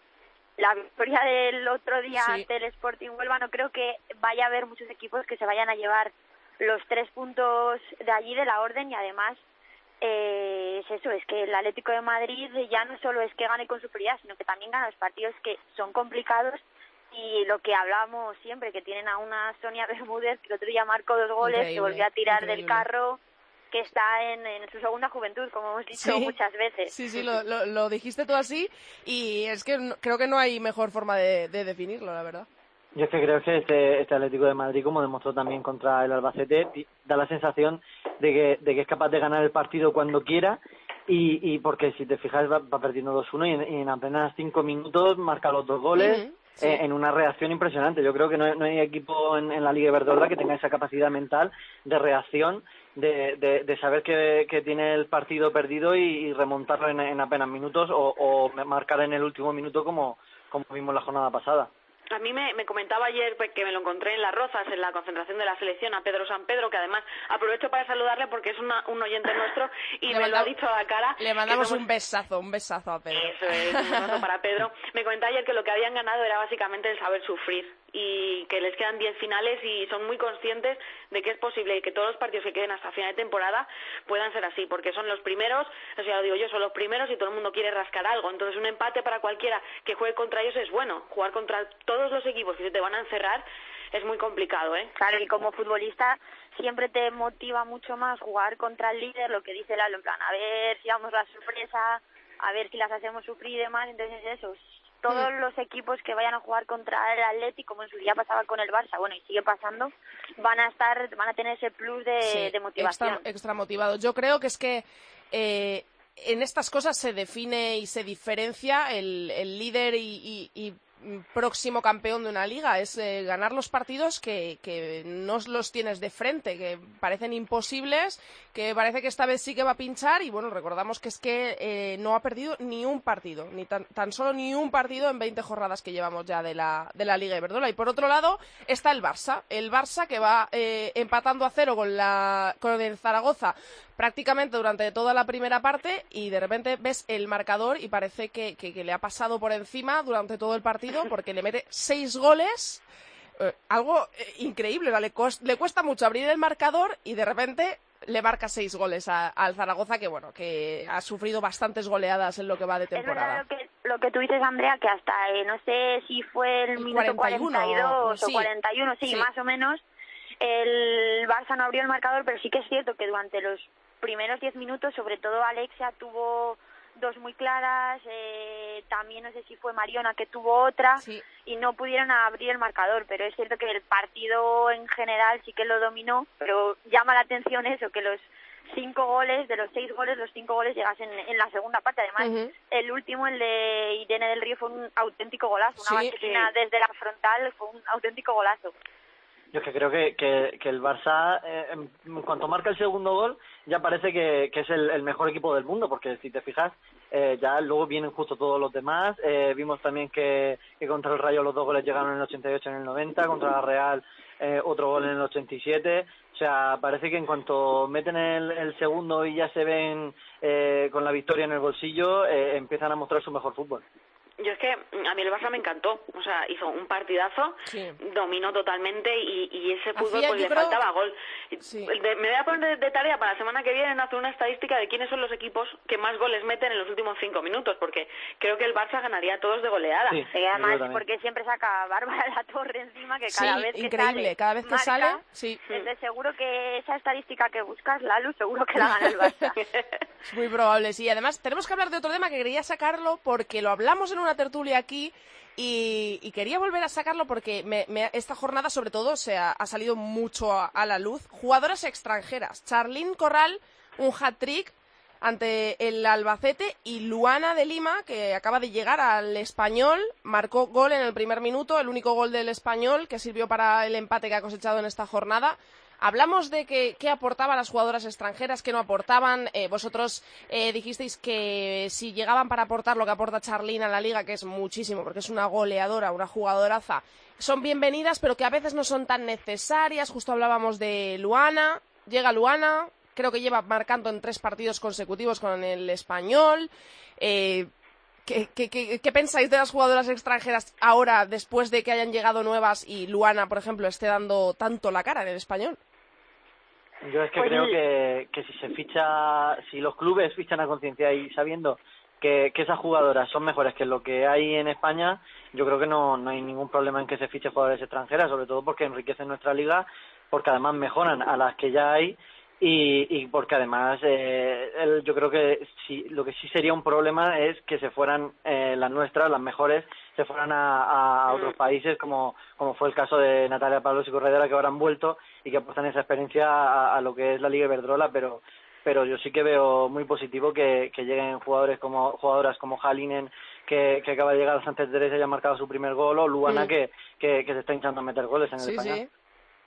la victoria del otro día Sí. ante el Sporting Huelva no creo que vaya a haber muchos equipos que se vayan a llevar los tres puntos de allí de la orden y además eh, es eso, es que el Atlético de Madrid ya no solo es que gane con superioridad, sino que también gana los partidos que son complicados y lo que hablábamos siempre, que tienen a una Sonia [LAUGHS] Bermúdez que el otro día marcó dos goles, Increíble, que volvió a tirar del carro, que está en, en su segunda juventud, como hemos dicho Sí. muchas veces. Sí, sí, lo, lo- lo dijiste tú así y es que no- creo que no hay mejor forma de, de definirlo, la verdad. Yo es que creo que este, este Atlético de Madrid, como demostró también contra el Albacete, da la sensación de que, de que es capaz de ganar el partido cuando quiera y, y porque si te fijas va, va perdiendo 2-1 y en, y en apenas 5 minutos marca los dos goles sí. eh, en una reacción impresionante. Yo creo que no hay, no hay equipo en, en la Liga Iberdrola que tenga esa capacidad mental de reacción, de, de, de saber que, que tiene el partido perdido y, y remontarlo en, en apenas minutos o, o marcar en el último minuto como, como vimos la jornada pasada. A mí me, me comentaba ayer pues, que me lo encontré en Las Rozas, en la concentración de la selección, a Pedro San Pedro, que además aprovecho para saludarle porque es una- un oyente [LAUGHS] nuestro y Le me lo ha dicho a la cara. Le mandamos somos- un besazo, un besazo a Pedro. Eso es, un abrazo para Pedro. [LAUGHS] Me comentaba ayer que lo que habían ganado era básicamente el saber sufrir y que les quedan 10 finales y son muy conscientes de que es posible que todos los partidos que queden hasta final de temporada puedan ser así, porque son los primeros, o sea, lo digo yo, son los primeros y todo el mundo quiere rascar algo. Entonces, un empate para cualquiera que juegue contra ellos es bueno. Jugar contra todos los equipos que se te van a encerrar es muy complicado, ¿eh? Claro, y como futbolista siempre te motiva mucho más jugar contra el líder, lo que dice Lalo, en plan, a ver si damos la sorpresa, a ver si las hacemos sufrir y demás, entonces eso, todos los equipos que vayan a jugar contra el Atleti, como en su día pasaba con el Barça, bueno, y sigue pasando, van a estar, van a tener ese plus de, Sí, de motivación. Extra, extra motivado. Yo creo que es que eh, en estas cosas se define y se diferencia el, el líder y, y- y, mm, próximo campeón de una liga. Es eh, ganar los partidos que, que no los tienes de frente, que parecen imposibles, que parece que esta vez sí que va a pinchar. Y bueno, recordamos que es que eh, no ha perdido ni un partido, ni tan, tan solo ni un partido en 20 jornadas que llevamos ya de la, de la Liga Iberdrola. Y por otro lado está el Barça. El Barça que va eh, empatando a cero con, la, con el Zaragoza prácticamente durante toda la primera parte y de repente ves el marcador y parece que, que- que le ha pasado por encima durante todo el partido porque le mete seis goles. eh, algo eh, increíble, ¿no? le, cos- le cuesta mucho abrir el marcador y de repente le marca seis goles a- al Zaragoza que bueno que ha sufrido bastantes goleadas en lo que va de Es verdad temporada. lo que, lo que tú dices, Andrea, que hasta, eh, no sé si fue el, El minuto 41, 42 sí. o 41, sí, Sí. más o menos, el Barça no abrió el marcador, pero sí que es cierto que durante los primeros 10 minutos, sobre todo Alexia tuvo dos muy claras, eh, también no sé si fue Mariona que tuvo otra, Sí. y no pudieron abrir el marcador, pero es cierto que el partido en general sí que lo dominó, pero llama la atención eso, que los cinco goles, de los seis goles, los cinco goles llegasen en, la segunda parte. Además, el último, el de Irene del Río, fue un auténtico golazo, una Sí, vaselina desde la frontal, fue un auténtico golazo. Yo es que creo que, el Barça, eh, en, cuanto marca el segundo gol, ya parece que, es el, mejor equipo del mundo, porque si te fijas, eh, ya luego vienen justo todos los demás. Eh, vimos también que, que contra el Rayo los dos goles llegaron en el 88 y en el 90, contra la Real eh, otro gol en el 87. O sea, parece que en cuanto meten el, el segundo y ya se ven eh, con la victoria en el bolsillo, eh, empiezan a mostrar su mejor fútbol. Yo es que mm, a mí el Barça me encantó, o sea, hizo un partidazo, Sí. dominó totalmente y, y ese fútbol Hacía, pues le creo- faltaba gol. Sí. De- me voy a poner de, de tarea para la semana que viene hacer una estadística de quiénes son los equipos que más goles meten en los últimos cinco minutos, porque creo que el Barça ganaría a todos de goleada. Sí. Y además porque siempre saca a Bárbara la torre encima que cada Sí, vez que increíble. sale, Cada vez que marca. sale, sí. Entonces seguro que esa estadística que buscas, Lalu, seguro que la gana el Barça. [LAUGHS] Es muy probable, sí. Además, tenemos que hablar de otro tema que quería sacarlo porque lo hablamos en una tertulia aquí y, quería volver a sacarlo porque me- me- esta jornada, sobre todo, se ha, salido mucho a, a la luz. Jugadoras extranjeras. Charlín Corral, un hat-trick ante el Albacete y Luana de Lima, que acaba de llegar al español, marcó gol en el primer minuto, el único gol del español que sirvió para el empate que ha cosechado en esta jornada. Hablamos de que, qué aportaban las jugadoras extranjeras, qué no aportaban. Eh, vosotros eh, dijisteis que si llegaban para aportar lo que aporta Charlín a la liga, que es muchísimo, porque es una goleadora, una jugadoraza, son bienvenidas, pero que a veces no son tan necesarias. Justo hablábamos de Luana. Llega Luana, creo que lleva marcando en tres partidos consecutivos con el español. Eh, ¿Qué, qué, qué- qué pensáis de las jugadoras extranjeras ahora, después de que hayan llegado nuevas y Luana, por ejemplo, esté dando tanto la cara en el español? Yo es que creo que, que si se ficha, si los clubes fichan a conciencia y sabiendo que, que esas jugadoras son mejores que lo que hay en España, yo creo que no, no hay ningún problema en que se fiche jugadores extranjeras, sobre todo porque enriquecen nuestra liga, porque además mejoran a las que ya hay y, y porque además eh, el- yo creo que sí, lo que sí sería un problema es que se fueran eh, las nuestras, las mejores, se fueran a, a otros países como, como fue el caso de Natalia Pablos y Corredera que ahora han vuelto y que aportan esa experiencia a, a lo que es la Liga Iberdrola, pero pero yo sí que veo muy positivo que, que lleguen jugadores como jugadoras como Halinen que, que acaba de llegar al Sánchez Teresa y ha marcado su primer gol o Luana Mm. que, que, que se está hinchando a meter goles en el sí.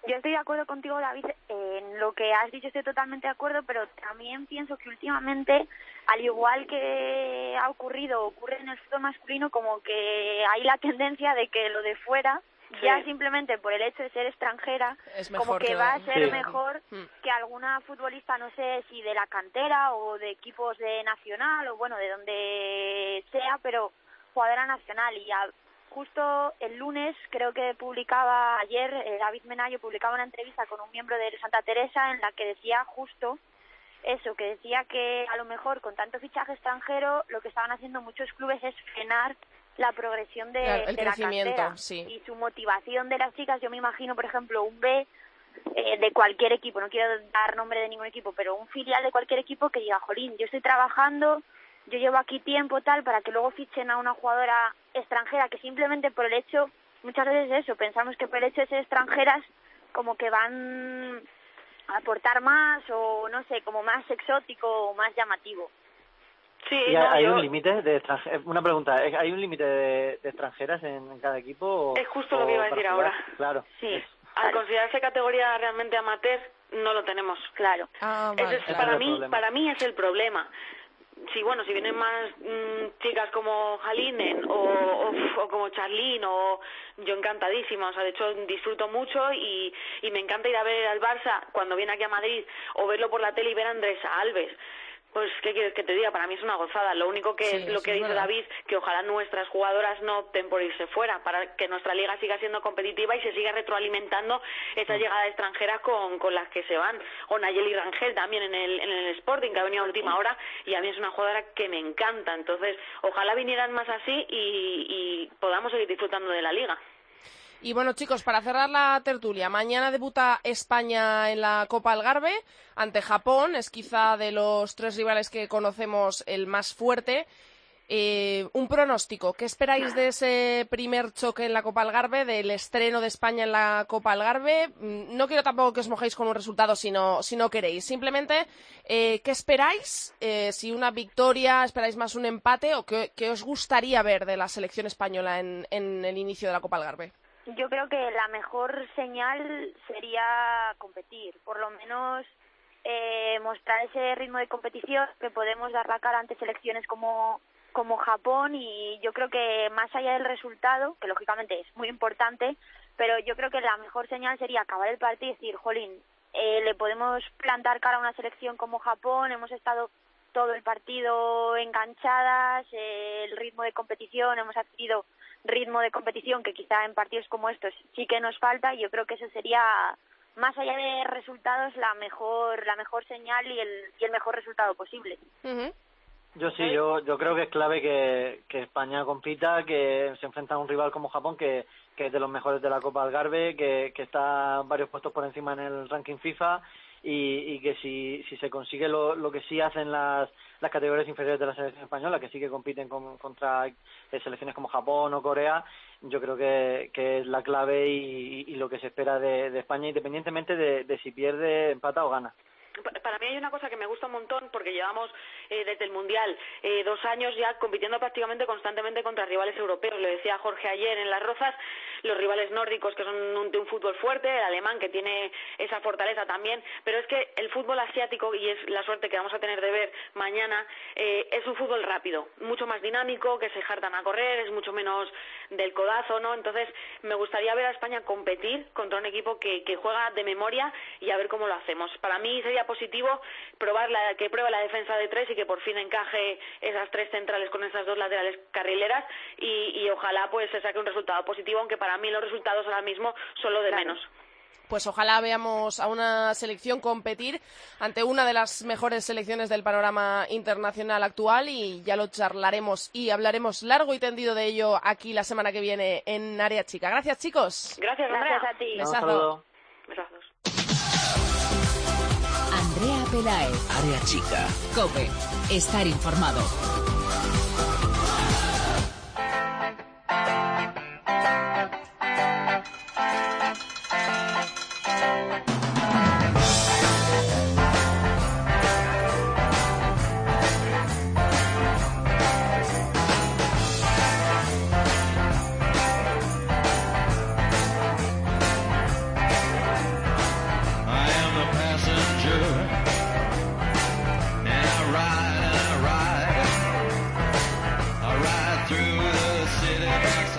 Yo estoy de acuerdo contigo, David, en lo que has dicho estoy totalmente de acuerdo, pero también pienso que últimamente, al igual que ha ocurrido, ocurre en el fútbol masculino, como que hay la tendencia de que lo de fuera, ya simplemente por el hecho de ser extranjera, Es como que que- va a ser Sí. mejor Mm. que alguna futbolista, no sé si de la cantera o de equipos de nacional o bueno, de donde sea, pero jugadora nacional. Y a- justo el lunes, creo que publicaba ayer, eh, David Menayo publicaba una entrevista con un miembro de Santa Teresa en la que decía justo eso, que decía que a lo mejor con tanto fichaje extranjero lo que estaban haciendo muchos clubes es frenar la progresión de, Claro, el de la crecimiento, cantera sí. y su motivación de las chicas, yo me imagino, por ejemplo, un B eh, de cualquier equipo, no quiero dar nombre de ningún equipo, pero un filial de cualquier equipo que diga, jolín, yo estoy trabajando, yo llevo aquí tiempo tal, para que luego fichen a una jugadora extranjera que simplemente por el hecho, muchas veces eso, pensamos que por el hecho de ser extranjeras como que van a aportar más o no sé, como más exótico o más llamativo. Sí, ¿Y no, hay yo- un límite de extranjeras? Una pregunta, ¿eh? ¿hay un límite de, de extranjeras en, en cada equipo? o- Es justo lo que iba a decir jugar? ahora. Claro. Sí, al considerarse categoría realmente amateur, no lo tenemos. claro. Ah, Ese vale, es- claro. para mí, para mí es el problema. Sí, bueno, si vienen más mm, chicas como Halinen o, o, como Charlene o yo encantadísima, o sea, de hecho disfruto mucho y, y me encanta ir a ver al Barça cuando viene aquí a Madrid o verlo por la tele y ver a Andresa Alves. Pues, ¿qué quieres que te diga? Para mí es una gozada. Lo único que Sí, es lo que es dice verdad. David, que ojalá nuestras jugadoras no opten por irse fuera, para que nuestra liga siga siendo competitiva y se siga retroalimentando esa llegada de extranjeras con, con las que se van. O Nayeli Rangel también en el, en el Sporting, que ha venido a última hora y a mí es una jugadora que me encanta. Entonces, ojalá vinieran más así y, y podamos seguir disfrutando de la liga. Y bueno, chicos, para cerrar la tertulia, mañana debuta España en la Copa Algarve ante Japón. Es quizá de los tres rivales que conocemos el más fuerte. Eh, un pronóstico, ¿qué esperáis de ese primer choque en la Copa Algarve, del estreno de España en la Copa Algarve? Mm, No quiero tampoco que os mojéis con un resultado si no, si no queréis. Simplemente, eh, ¿qué esperáis? Eh, si una victoria, esperáis más un empate o qué, os gustaría ver de la selección española en, en el inicio de la Copa Algarve. Yo creo que la mejor señal sería competir, por lo menos eh, mostrar ese ritmo de competición que podemos dar la cara ante selecciones como como Japón y yo creo que más allá del resultado, que lógicamente es muy importante, pero yo creo que la mejor señal sería acabar el partido y decir, jolín, eh, le podemos plantar cara a una selección como Japón, hemos estado todo el partido enganchadas, eh, el ritmo de competición, hemos adquirido ritmo de competición que quizá en partidos como estos sí que nos falta y yo creo que eso sería más allá de resultados la mejor la mejor señal y el, y el mejor resultado posible. Yo sí, yo, yo creo que es clave que, que España compita, que se enfrenta a un rival como Japón, que, que es de los mejores de la Copa Algarve, que, que está varios puestos por encima en el ranking FIFA y, y que si, si se consigue lo, lo que sí hacen las, las categorías inferiores de la selección española, que sí que compiten con- contra eh, selecciones como Japón o Corea, yo creo que, que es la clave y, y lo que se espera de, de España, independientemente de, de si pierde, empata o gana. Pa- Para mí hay una cosa que me gusta un montón porque llevamos eh, desde el Mundial eh, dos años ya compitiendo prácticamente constantemente contra rivales europeos. Lo decía Jorge ayer en Las Rozas, los rivales nórdicos que son un, de un fútbol fuerte, el alemán que tiene esa fortaleza también, pero es que el fútbol asiático, y es la suerte que vamos a tener de ver mañana, eh, es un fútbol rápido, mucho más dinámico, que se jartan a correr, es mucho menos del codazo, ¿no? Entonces me gustaría ver a España competir contra un equipo que, que juega de memoria y a ver cómo lo hacemos. Para mí sería positivo probar la, que pruebe la defensa de tres y que por fin encaje esas tres centrales con esas dos laterales carrileras y, y ojalá pues se saque un resultado positivo, aunque para mí los resultados ahora mismo son lo de menos. Pues ojalá veamos a una selección competir ante una de las mejores selecciones del panorama internacional actual y ya lo charlaremos y hablaremos largo y tendido de ello aquí la semana que viene en Área Chica. Gracias, chicos. Gracias, Andrea. Gracias a ti. Besazo. Besazos. Pelaez. Área chica. Cope. Estar informado.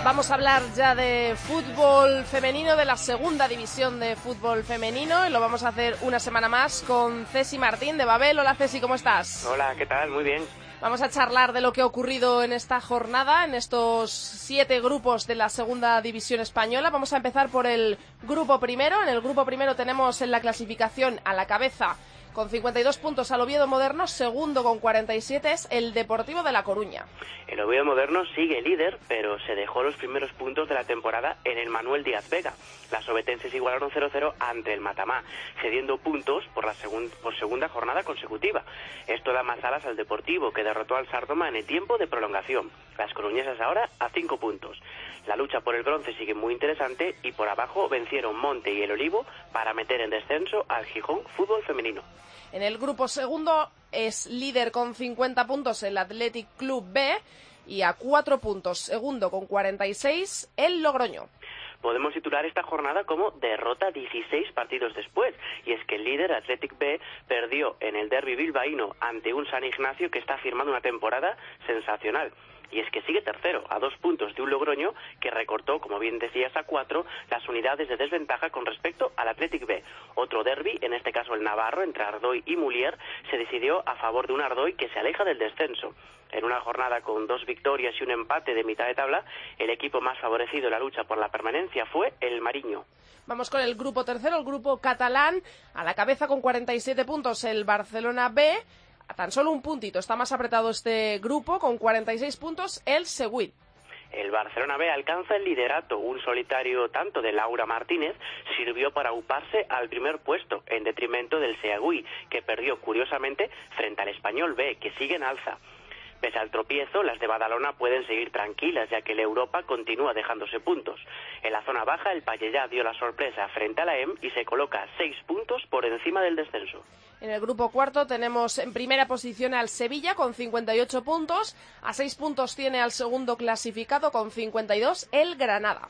Vamos a hablar ya de fútbol femenino, de la segunda división de fútbol femenino y lo vamos a hacer una semana más con Ceci Martín de Babel. Hola Ceci, ¿cómo estás? Hola, ¿qué tal? Muy bien. Vamos a charlar de lo que ha ocurrido en esta jornada, en estos siete grupos de la segunda división española. Vamos a empezar por el grupo primero. En el grupo primero tenemos en la clasificación a la cabeza con 52 puntos al Oviedo Moderno, segundo con 47 es el Deportivo de La Coruña. El Oviedo Moderno sigue líder, pero se dejó los primeros puntos de la temporada en el Manuel Díaz Vega. Las obetenses igualaron 0-0 ante el Matamá, cediendo puntos por, la por segunda jornada consecutiva. Esto da más alas al Deportivo, que derrotó al Sardoma en el tiempo de prolongación. Las coruñesas ahora a 5 puntos. La lucha por el bronce sigue muy interesante y por abajo vencieron Monte y el Olivo para meter en descenso al Gijón Fútbol Femenino. En el grupo segundo es líder con 50 puntos el Athletic Club B y a 4 puntos segundo con 46 el Logroño. Podemos titular esta jornada como derrota 16 partidos después, y es que el líder Athletic B perdió en el derby bilbaíno ante un San Ignacio que está firmando una temporada sensacional. Y es que sigue tercero, a dos puntos de un Logroño que recortó, como bien decías, a cuatro las unidades de desventaja con respecto al Athletic B. Otro derby, en este caso el Navarro, entre Ardoy y Mulier, se decidió a favor de un Ardoy que se aleja del descenso. En una jornada con dos victorias y un empate de mitad de tabla, el equipo más favorecido en la lucha por la permanencia fue el Mariño. Vamos con el grupo tercero, el grupo catalán, a la cabeza con 47 puntos el Barcelona B. A tan solo un puntito está más apretado este grupo con 46 puntos el Seguit. El Barcelona B alcanza el liderato. Un solitario tanto de Laura Martínez sirvió para uparse al primer puesto, en detrimento del Seagüí, que perdió curiosamente frente al Español B, que sigue en alza. Pese al tropiezo, las de Badalona pueden seguir tranquilas, ya que el Europa continúa dejándose puntos. En la zona baja, el Pallellá dio la sorpresa frente a la EM y se coloca seis puntos por encima del descenso. En el grupo cuarto tenemos en primera posición al Sevilla con 58 puntos. A 6 puntos tiene al segundo clasificado con 52 el Granada.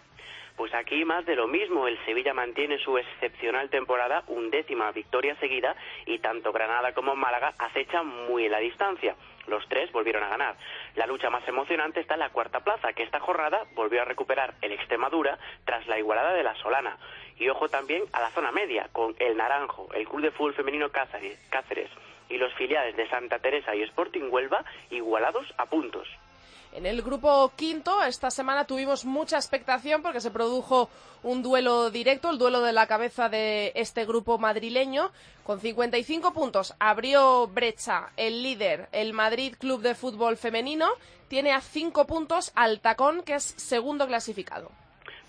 Pues aquí más de lo mismo. El Sevilla mantiene su excepcional temporada, undécima victoria seguida, y tanto Granada como Málaga acechan muy en la distancia. Los tres volvieron a ganar. La lucha más emocionante está en la cuarta plaza, que esta jornada volvió a recuperar el Extremadura tras la igualada de la Solana. Y ojo también a la zona media, con el Naranjo, el Club de Fútbol Femenino Cáceres, y los filiales de Santa Teresa y Sporting Huelva igualados a puntos. En el grupo quinto, esta semana tuvimos mucha expectación porque se produjo un duelo directo, el duelo de la cabeza de este grupo madrileño. Con 55 puntos abrió brecha el líder, el Madrid Club de Fútbol Femenino. Tiene a 5 puntos al Tacón, que es segundo clasificado.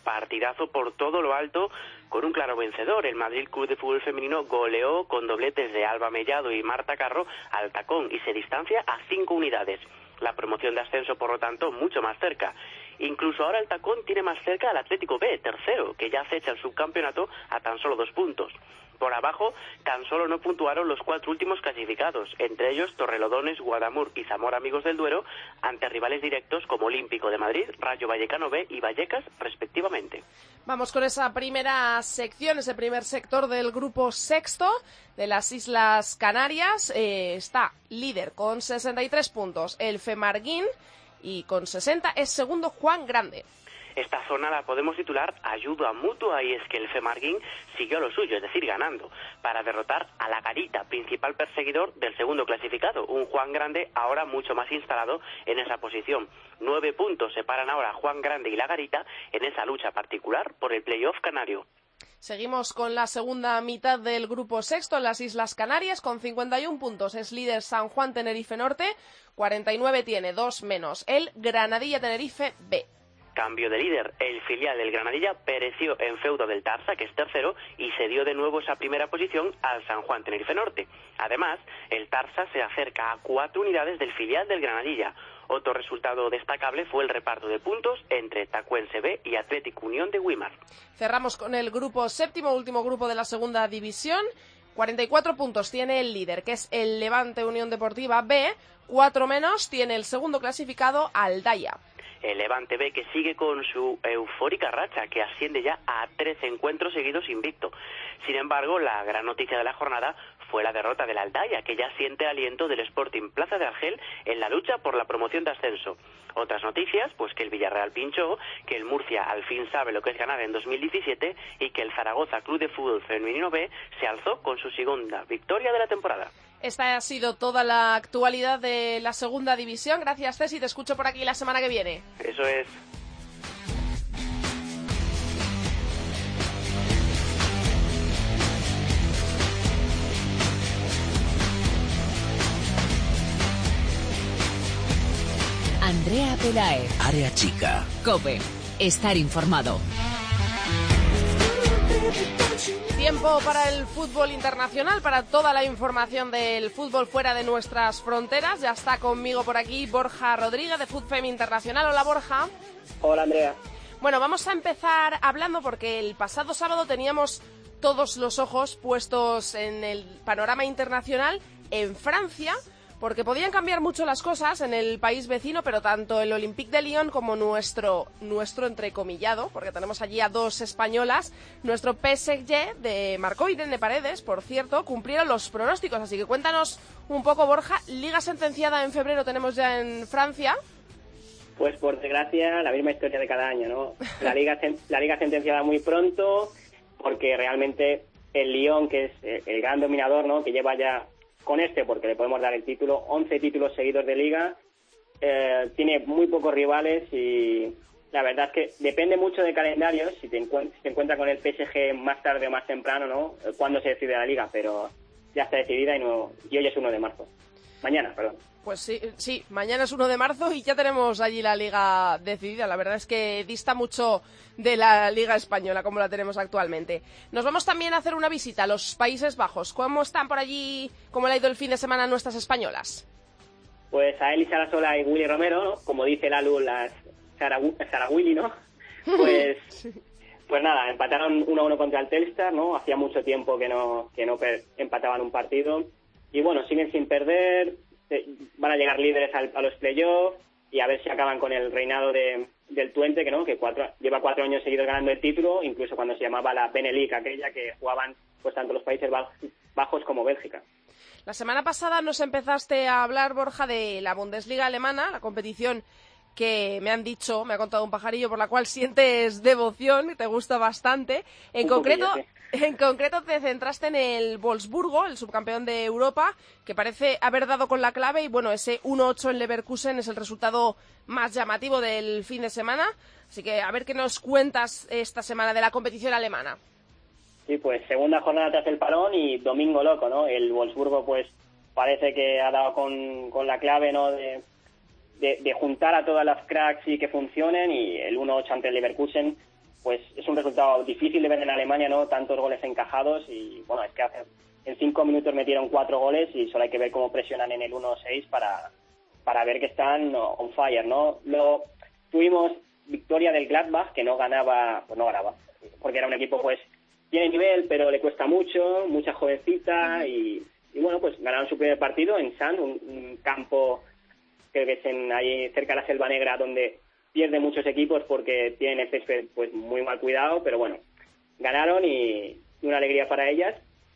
partidazo por todo lo alto con un claro vencedor. El Madrid Club de Fútbol Femenino goleó con dobletes de Alba Mellado y Marta Carro al tacón y se distancia a cinco unidades. La promoción de ascenso, por lo tanto, mucho más cerca. Incluso ahora el tacón tiene más cerca al Atlético B, tercero, que ya acecha el subcampeonato a tan solo dos puntos. Por abajo, tan solo no puntuaron los cuatro últimos clasificados, entre ellos Torrelodones, Guadamur y Zamora Amigos del Duero, ante rivales directos como Olímpico de Madrid, Rayo Vallecano B y Vallecas, respectivamente. Vamos con esa primera sección, ese primer sector del grupo sexto de las Islas Canarias. Eh, está líder con 63 puntos el Femarguín y con 60 es segundo Juan Grande. Esta zona la podemos titular ayuda mutua y es que el Femarguín siguió lo suyo, es decir, ganando, para derrotar a la Garita, principal perseguidor del segundo clasificado, un Juan Grande ahora mucho más instalado en esa posición. Nueve puntos separan ahora a Juan Grande y la Garita en esa lucha particular por el playoff canario. Seguimos con la segunda mitad del grupo sexto en las Islas Canarias con 51 puntos. Es líder San Juan Tenerife Norte, 49 tiene, dos menos el Granadilla Tenerife B. Cambio de líder. El filial del Granadilla pereció en feudo del Tarza, que es tercero, y se dio de nuevo esa primera posición al San Juan Tenerife Norte. Además, el Tarza se acerca a cuatro unidades del filial del Granadilla. Otro resultado destacable fue el reparto de puntos entre Tacuense B y Atlético Unión de Wimar. Cerramos con el grupo séptimo, último grupo de la segunda división. 44 puntos tiene el líder, que es el Levante Unión Deportiva B. Cuatro menos tiene el segundo clasificado, Aldaya. El Levante B que sigue con su eufórica racha, que asciende ya a 13 encuentros seguidos invicto. Sin embargo, la gran noticia de la jornada fue la derrota del Aldaya, que ya siente aliento del Sporting Plaza de Argel en la lucha por la promoción de ascenso. Otras noticias, pues que el Villarreal pinchó, que el Murcia al fin sabe lo que es ganar en 2017 y que el Zaragoza Club de Fútbol Femenino B se alzó con su segunda victoria de la temporada. Esta ha sido toda la actualidad de la segunda división. Gracias, Ceci. Te escucho por aquí la semana que viene. Eso es. Andrea Pelaez. Área chica. Cope. Estar informado. Tiempo para el fútbol internacional, para toda la información del fútbol fuera de nuestras fronteras. Ya está conmigo por aquí Borja Rodríguez de FUTFEM Internacional. Hola Borja. Hola Andrea. Bueno, vamos a empezar hablando porque el pasado sábado teníamos todos los ojos puestos en el panorama internacional en Francia porque podían cambiar mucho las cosas en el país vecino, pero tanto el Olympique de Lyon como nuestro, nuestro entrecomillado, porque tenemos allí a dos españolas, nuestro PSG de Marco Irene Paredes, por cierto, cumplieron los pronósticos. Así que cuéntanos un poco, Borja, liga sentenciada en febrero tenemos ya en Francia. Pues por desgracia, la misma historia de cada año, ¿no? La liga, [LAUGHS] la liga sentenciada muy pronto, porque realmente el Lyon, que es el gran dominador, ¿no? Que lleva ya con este, porque le podemos dar el título, 11 títulos seguidos de liga, eh, tiene muy pocos rivales y la verdad es que depende mucho del calendario, si te, encuent- si te encuentras con el PSG más tarde o más temprano, ¿no? Eh, Cuándo se decide la liga, pero ya está decidida y, no, y hoy es 1 de marzo. Mañana, perdón. Pues sí, sí, mañana es 1 de marzo y ya tenemos allí la liga decidida. La verdad es que dista mucho de la liga española como la tenemos actualmente. Nos vamos también a hacer una visita a los Países Bajos. ¿Cómo están por allí? ¿Cómo le ha ido el fin de semana a nuestras españolas? Pues a Eli Sarasola y Willy Romero, ¿no? como dice Lalu, las Sara, Sara Willy, ¿no? [LAUGHS] Pues, pues nada, empataron 1-1 contra el Telstar, ¿no? Hacía mucho tiempo que no, que no empataban un partido. Y bueno, siguen sin perder, van a llegar líderes al- a los playoffs y a ver si acaban con el reinado de, del Twente, que no, que cuatro, lleva cuatro años seguidos ganando el título, incluso cuando se llamaba la Benelux, aquella que jugaban pues tanto los Países Baj- Bajos como Bélgica. La semana pasada nos empezaste a hablar, Borja, de la Bundesliga alemana, la competición que me han dicho, me ha contado un pajarillo, por la cual sientes devoción, te gusta bastante. En Un concreto, [LAUGHS] en concreto te centraste en el Wolfsburgo, el subcampeón de Europa, que parece haber dado con la clave y bueno, ese 1-8 en Leverkusen es el resultado más llamativo del fin de semana. Así que a ver qué nos cuentas esta semana de la competición alemana. Sí, pues segunda jornada tras el parón y domingo loco, ¿no? El Wolfsburgo, pues parece que ha dado con, con la clave, ¿no? De, de, juntar a todas las cracks y que funcionen y el 1-8 ante el Leverkusen, pues es un resultado difícil de ver en Alemania, ¿no? Tantos goles encajados y, bueno, es que hace, en cinco minutos metieron cuatro goles y solo hay que ver cómo presionan en el 1-6 para, para ver que están on fire, ¿no? Luego tuvimos victoria del Gladbach, que no ganaba, pues no ganaba, porque era un equipo, pues, tiene nivel, pero le cuesta mucho, mucha jovencita y, y bueno, pues ganaron su primer partido en Sand, un, campo que es en, ahí cerca de la Selva Negra donde pierden muchos equipos porque tienen el césped pues muy mal cuidado, pero bueno, ganaron y una alegría para ellas.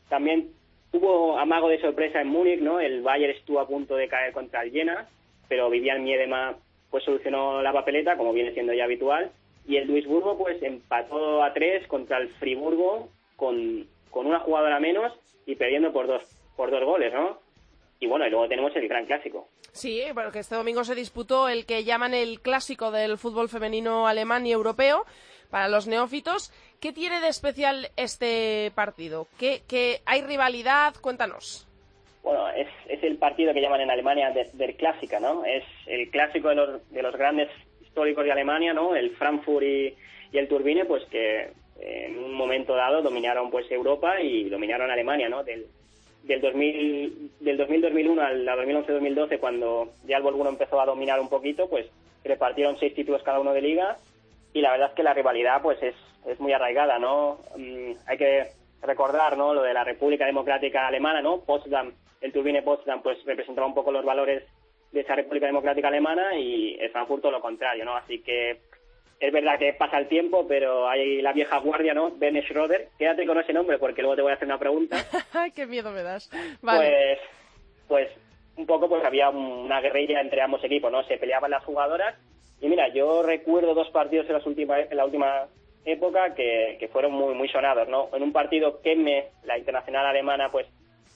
También hubo amago de sorpresa en Múnich, ¿no? El Bayern estuvo a punto de caer contra el Jena, pero Vivian Miedema pues solucionó la papeleta, como viene siendo ya habitual, y el Duisburgo pues empató a tres contra el Friburgo con, con una jugadora menos y perdiendo por dos, por dos goles, ¿no? Y bueno, y luego tenemos el gran clásico. Sí, porque este domingo se disputó el que llaman el clásico del fútbol femenino alemán y europeo para los neófitos. ¿Qué tiene de especial este partido? ¿Qué, hay rivalidad? Cuéntanos. Bueno, es, es el partido que llaman en Alemania de- del Clásica, ¿no? Es el clásico de los, de los grandes históricos de Alemania, ¿no? El Frankfurt y, y el Turbine, pues que en un momento dado dominaron pues Europa y dominaron Alemania, ¿no? Del, del 2000 del 2000-2001 al a 2011-2012, cuando ya el Wolfsburgo empezó a dominar un poquito, pues repartieron seis títulos cada uno de liga y la verdad es que la rivalidad pues es, es muy arraigada, ¿no? Mm, hay que recordar, ¿no? Lo de la República Democrática Alemana, ¿no? Potsdam, el Turbine Potsdam pues representaba un poco los valores de esa República Democrática Alemana y el Frankfurt lo contrario, ¿no? Así que es verdad que pasa el tiempo, pero hay la vieja guardia, ¿no? Ben Schroeder, quédate con ese nombre porque luego te voy a hacer una pregunta. [LAUGHS] ¡Qué miedo me das! Vale. Pues, pues un poco pues había un- una guerrilla entre ambos equipos, ¿no? Se peleaban las jugadoras y mira, yo recuerdo dos partidos en, las últimas, en la última época que, que fueron muy muy sonados, ¿no? En un partido Kemme, la internacional alemana, pues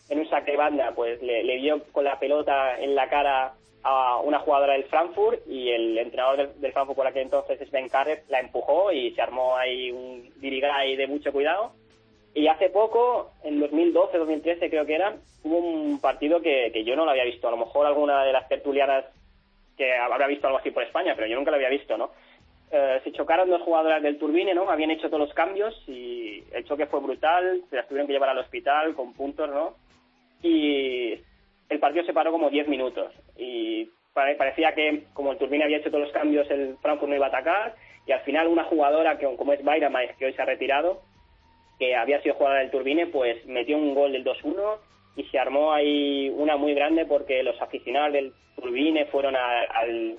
en un saque banda, pues le, le dio con la pelota en la cara a una jugadora del Frankfurt y el entrenador del, del Frankfurt por aquel entonces, Sven Karret, la empujó y se armó ahí un dirigay de mucho cuidado. Y hace poco, en 2012, 2013 creo que era, hubo un partido que, que yo no lo había visto. A lo mejor alguna de las tertulianas que habrá visto algo así por España, pero yo nunca lo había visto, ¿no? Eh, se chocaron dos jugadoras del Turbine, ¿no? Habían hecho todos los cambios y el choque fue brutal, se las tuvieron que llevar al hospital con puntos, ¿no? Y el partido se paró como 10 minutos y pare- parecía que como el Turbine había hecho todos los cambios, el Frankfurt no iba a atacar y al final una jugadora que como es Bayramais, que hoy se ha retirado, que había sido jugadora del Turbine, pues metió un gol del 2-1 y se armó ahí una muy grande porque los aficionados del Turbine fueron al,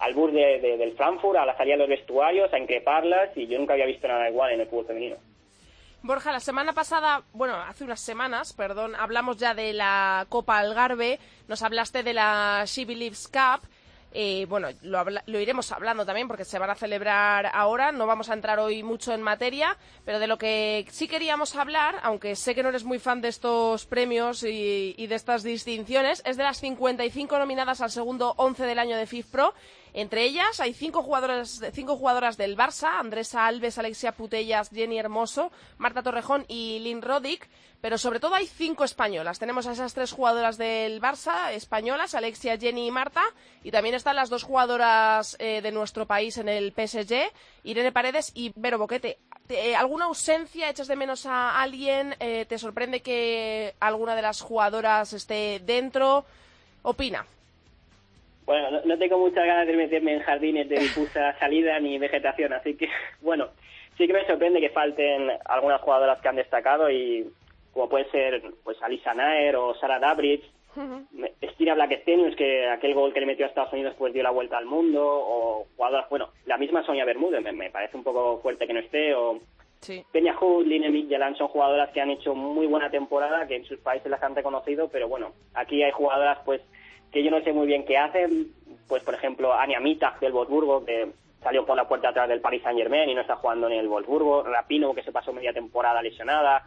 al bus de- del Frankfurt, a la salida de los vestuarios, a increparlas y yo nunca había visto nada igual en el fútbol femenino. Borja, la semana pasada, bueno, hace unas semanas, perdón, hablamos ya de la Copa Algarve, nos hablaste de la She Cup. eh, bueno, lo iremos hablando también porque se van a celebrar ahora. No vamos a entrar hoy mucho en materia, pero de lo que sí queríamos hablar, aunque sé que no eres muy fan de estos premios y, y de estas distinciones, es de las 55 nominadas al segundo 11 del año de FIFPro. Entre ellas hay cinco jugadoras, cinco jugadoras del Barça, Andresa Alves, Alexia Putellas, Jenny Hermoso, Marta Torrejón y Lynn Roddick, pero sobre todo hay cinco españolas. Tenemos a esas tres jugadoras del Barça, españolas, Alexia, Jenny y Marta, y también están las dos jugadoras eh, de nuestro país en el PSG, Irene Paredes y Vero Boquete. Te- eh, ¿Alguna ausencia? ¿Echas de menos a alguien? Eh, ¿Te sorprende que alguna de las jugadoras esté dentro? Opina. Bueno, no, no tengo muchas ganas de meterme en jardines de difusa [LAUGHS] salida ni vegetación, así que, [LAUGHS] bueno, sí que me sorprende que falten algunas jugadoras que han destacado y como pueden ser pues Alisa Naer o Sara Dabridge, Me- Estina Blackstenius, que aquel gol que le metió a Estados Unidos pues dio la vuelta al mundo, o jugadoras, bueno, la misma Sonia Bermúdez, me, me parece un poco fuerte que no esté, o Sí. Peña Hood, Line Midtjylland son jugadoras que han hecho muy buena temporada, que en sus países las han reconocido, pero bueno, aquí hay jugadoras pues que yo no sé muy bien qué hacen, pues por ejemplo Ania Mitag del Wolfsburgo, que salió por la puerta atrás del Paris Saint Germain y no está jugando en el Wolfsburgo, Rapino que se pasó media temporada lesionada,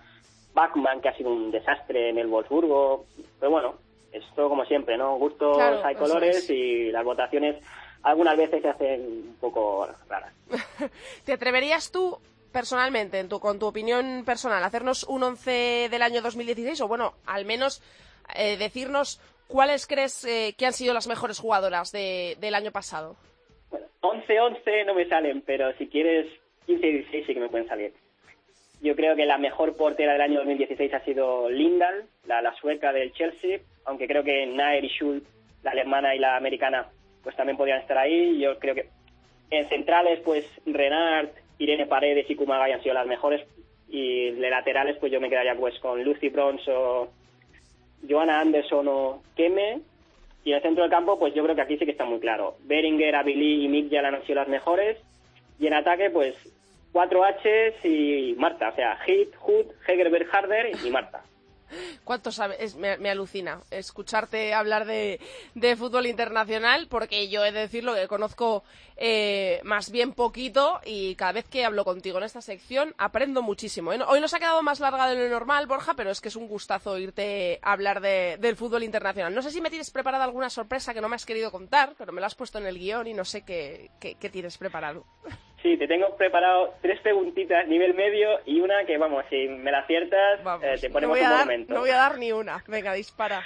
Bachmann que ha sido un desastre en el Wolfsburgo, pero bueno, esto como siempre, ¿no? Gustos Claro, hay colores es. y las votaciones algunas veces se hacen un poco raras. [LAUGHS] ¿Te atreverías tú, personalmente, en tu, con tu opinión personal, a hacernos un 11 del año 2016? O bueno, al menos eh, decirnos cuáles crees eh, que han sido las mejores jugadoras de- del año pasado. 11-11 no me salen, pero si quieres 15-16 sí que me pueden salir. Yo creo que la mejor portera del año 2016 ha sido Lindahl, la, sueca del Chelsea, aunque creo que Nair y Schultz, la alemana y la americana, pues también podrían estar ahí. Yo creo que en centrales, pues Renard, Irene Paredes y Kumagai han sido las mejores. Y de laterales, pues yo me quedaría pues con Lucy Bronze o Joanna Anderson o Keme. Y en el centro del campo, pues yo creo que aquí sí que está muy claro. Beringer, Abilí y Mick ya han sido las mejores. Y en ataque, pues cuatro H's y Marta. O sea, Hit, Hood, Hegerberg, Harder y Marta. ¿Cuánto sabes? Es- me, alucina escucharte hablar de, de fútbol internacional, porque yo he de decirlo que conozco eh, más bien poquito y cada vez que hablo contigo en esta sección aprendo muchísimo. ¿eh? Hoy nos ha quedado más larga de lo normal, Borja, pero es que es un gustazo oírte hablar de- del fútbol internacional. No sé si me tienes preparada alguna sorpresa que no me has querido contar, pero me la has puesto en el guion y no sé qué, qué- qué tienes preparado. Sí, te tengo preparado tres preguntitas nivel medio y una que, vamos, si me la aciertas, eh, te no, ponemos a un dar, monumento. no voy a dar ni una. Venga, dispara.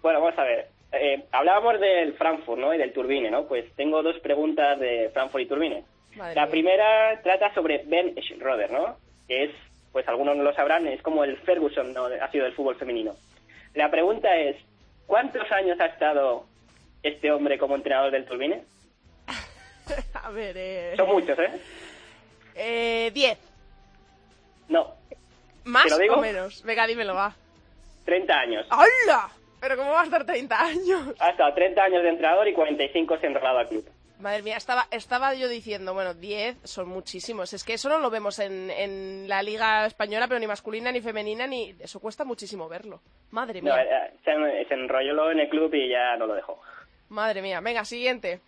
Bueno, vamos a ver. Eh, hablábamos del Frankfurt, ¿no? Y del Turbine, ¿no? Pues tengo dos preguntas de Frankfurt y Turbine. Madre La mía. primera trata sobre Ben Schroeder, ¿no? Que es, pues algunos no lo sabrán, es como el Ferguson, ¿no? Ha sido del fútbol femenino. La pregunta es, ¿cuántos años ha estado este hombre como entrenador del Turbine? [LAUGHS] A ver, eh... Son muchos, ¿eh? Eh, diez. No, ¿Más o menos? Venga, dímelo, va. 30 años. ¡Hala! ¿Pero cómo va a estar 30 años? Ha estado 30 años de entrenador y 45 se enrolado al club. Madre mía, estaba, estaba yo diciendo, bueno, 10 son muchísimos. Es que eso no lo vemos en, en la liga española, pero ni masculina ni femenina, ni... Eso cuesta muchísimo verlo. Madre mía, eh, se, se enrolló en el club y ya no lo dejó. madre mía. Venga, siguiente.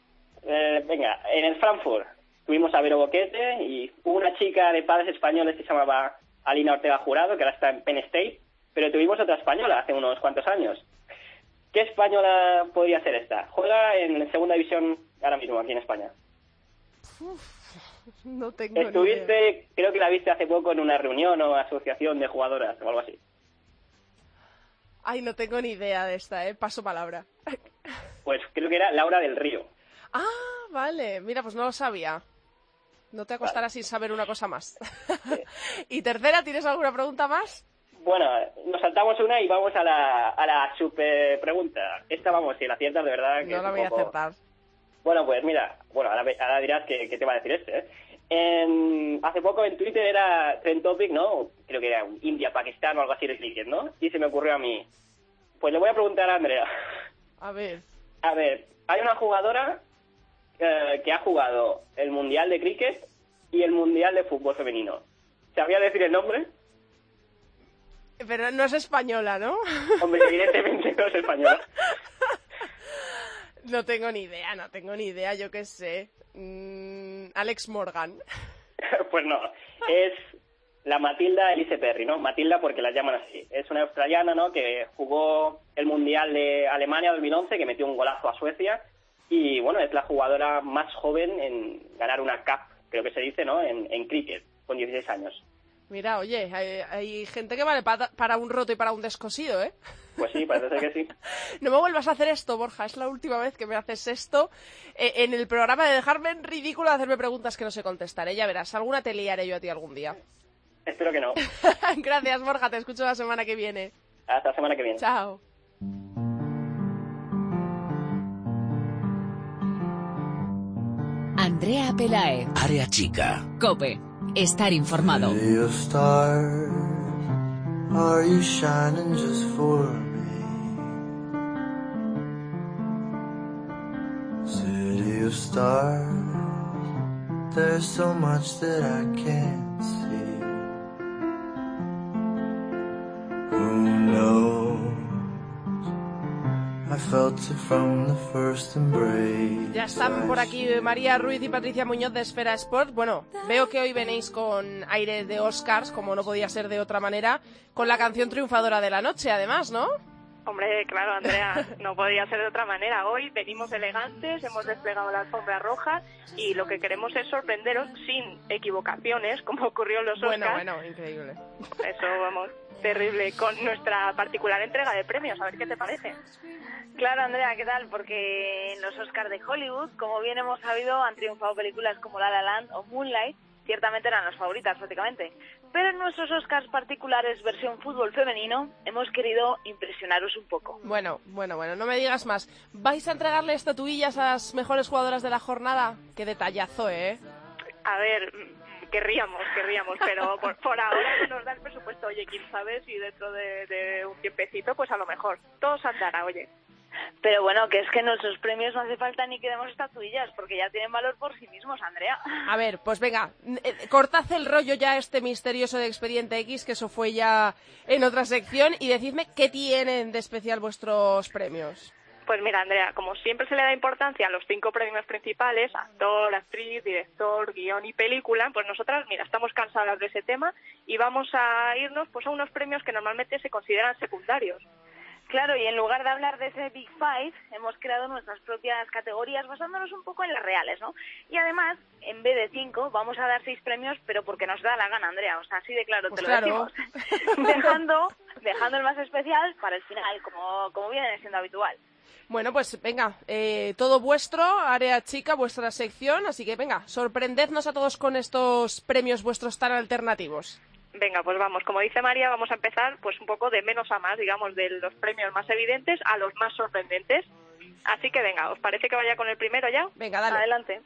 Eh, venga, en el Frankfurt tuvimos a Vero Boquete y hubo una chica de padres españoles que se llamaba Alina Ortega Jurado, que ahora está en Penn State, pero tuvimos otra española hace unos cuantos años. ¿Qué española podría ser esta? Juega en segunda división ahora mismo aquí en España. No tengo ni idea. Estuviste, creo que la viste hace poco en una reunión o asociación de jugadoras o algo así. Ay, no tengo ni idea de esta, ¿eh? Paso palabra. Pues creo que era Laura del Río. Ah, vale. Mira, pues no lo sabía. No te acostarás sin saber una cosa más. [LAUGHS] y tercera, ¿tienes alguna pregunta más? Bueno, nos saltamos una y vamos a la, a la super pregunta. Esta, vamos, si la aciertas de verdad que No la voy a acertar. Bueno, pues mira, bueno, ahora, ahora dirás que, que te va a decir este, ¿eh? En- hace poco en Twitter era Trend Topic, ¿no? Creo que era India, Pakistán o algo así ¿no? Y se me ocurrió a mí. Pues le voy a preguntar a Andrea. A ver. A ver, hay una jugadora eh, que ha jugado el Mundial de Cricket y el Mundial de Fútbol Femenino. ¿Sabía decir el nombre? Pero no es española, ¿no? [LAUGHS] Hombre, evidentemente no es española. [LAUGHS] No tengo ni idea, no tengo ni idea, yo qué sé. Mm, Alex Morgan. [LAUGHS] Pues no, es la Matilda Elise Perry, ¿no? Matilda porque la llaman así. Es una australiana, ¿no? Que jugó el Mundial de Alemania 2011, que metió un golazo a Suecia. Y bueno, es la jugadora más joven en ganar una cup, creo que se dice, ¿no? En, en cricket, con 16 años. Mira, oye, hay, hay gente que vale pa- para un roto y para un descosido, ¿eh? Pues sí, parece ser que sí. [LAUGHS] No me vuelvas a hacer esto, Borja. Es la última vez que me haces esto eh, en el programa de dejarme en ridículo de hacerme preguntas que no sé contestar. ¿eh? Ya verás, alguna te liaré yo a ti algún día. Espero que no. [LAUGHS] Gracias, Borja. Te escucho la semana que viene. Hasta la semana que viene. Chao. Andrea Pelae. Área chica. Cope. Estar informado. Are you shining just for me? City of stars, there's so much that I can't see. Ya están por aquí María Ruiz y Patricia Muñoz de Esfera Sport. Bueno, veo que hoy venéis con aire de Oscars, como no podía ser de otra manera, con la canción triunfadora de la noche, además, ¿no? Hombre, claro, Andrea, no podía ser de otra manera. Hoy venimos elegantes, hemos desplegado la alfombra roja y lo que queremos es sorprenderos sin equivocaciones, como ocurrió en los Bueno, Oscars. bueno, increíble. Eso, vamos, terrible, con nuestra particular entrega de premios. A ver qué te parece. Claro, Andrea, ¿qué tal? Porque en los Oscars de Hollywood, como bien hemos sabido, han triunfado películas como La La Land o Moonlight, ciertamente eran las favoritas prácticamente. Pero en nuestros Oscars particulares versión fútbol femenino, hemos querido impresionaros un poco. Bueno, bueno, bueno, no me digas más. ¿Vais a entregarle estatuillas a las mejores jugadoras de la jornada? Qué detallazo, ¿eh? A ver, mm, querríamos, querríamos, pero [LAUGHS] por, por ahora no nos da el presupuesto. Oye, quién sabe si dentro de, de un tiempecito, pues a lo mejor. Todo se andará, oye. Pero bueno, que es que nuestros premios no hace falta ni que demos estatuillas, porque ya tienen valor por sí mismos, Andrea. A ver, pues venga, eh, cortad el rollo ya este misterioso de Expediente X, que eso fue ya en otra sección, y decidme qué tienen de especial vuestros premios. Pues mira, Andrea, como siempre se le da importancia a los cinco premios principales, actor, actriz, director, guion y película, pues nosotras, mira, estamos cansadas de ese tema y vamos a irnos pues a unos premios que normalmente se consideran secundarios. Claro, y en lugar de hablar de ese Big Five, hemos creado nuestras propias categorías basándonos un poco en las reales, ¿no? Y además, en vez de cinco, vamos a dar seis premios, pero porque nos da la gana, Andrea. O sea, así de claro Pues te claro. lo decimos. [LAUGHS] dejando, dejando el más especial para el final, como, como viene siendo habitual. Bueno, pues venga, eh, todo vuestro, área chica, vuestra sección, así que venga, sorprendednos a todos con estos premios vuestros tan alternativos. Venga, pues vamos, como dice María, vamos a empezar pues un poco de menos a más, digamos, de los premios más evidentes a los más sorprendentes. Así que venga, ¿os parece que vaya con el primero ya? Venga, dale. Adelante.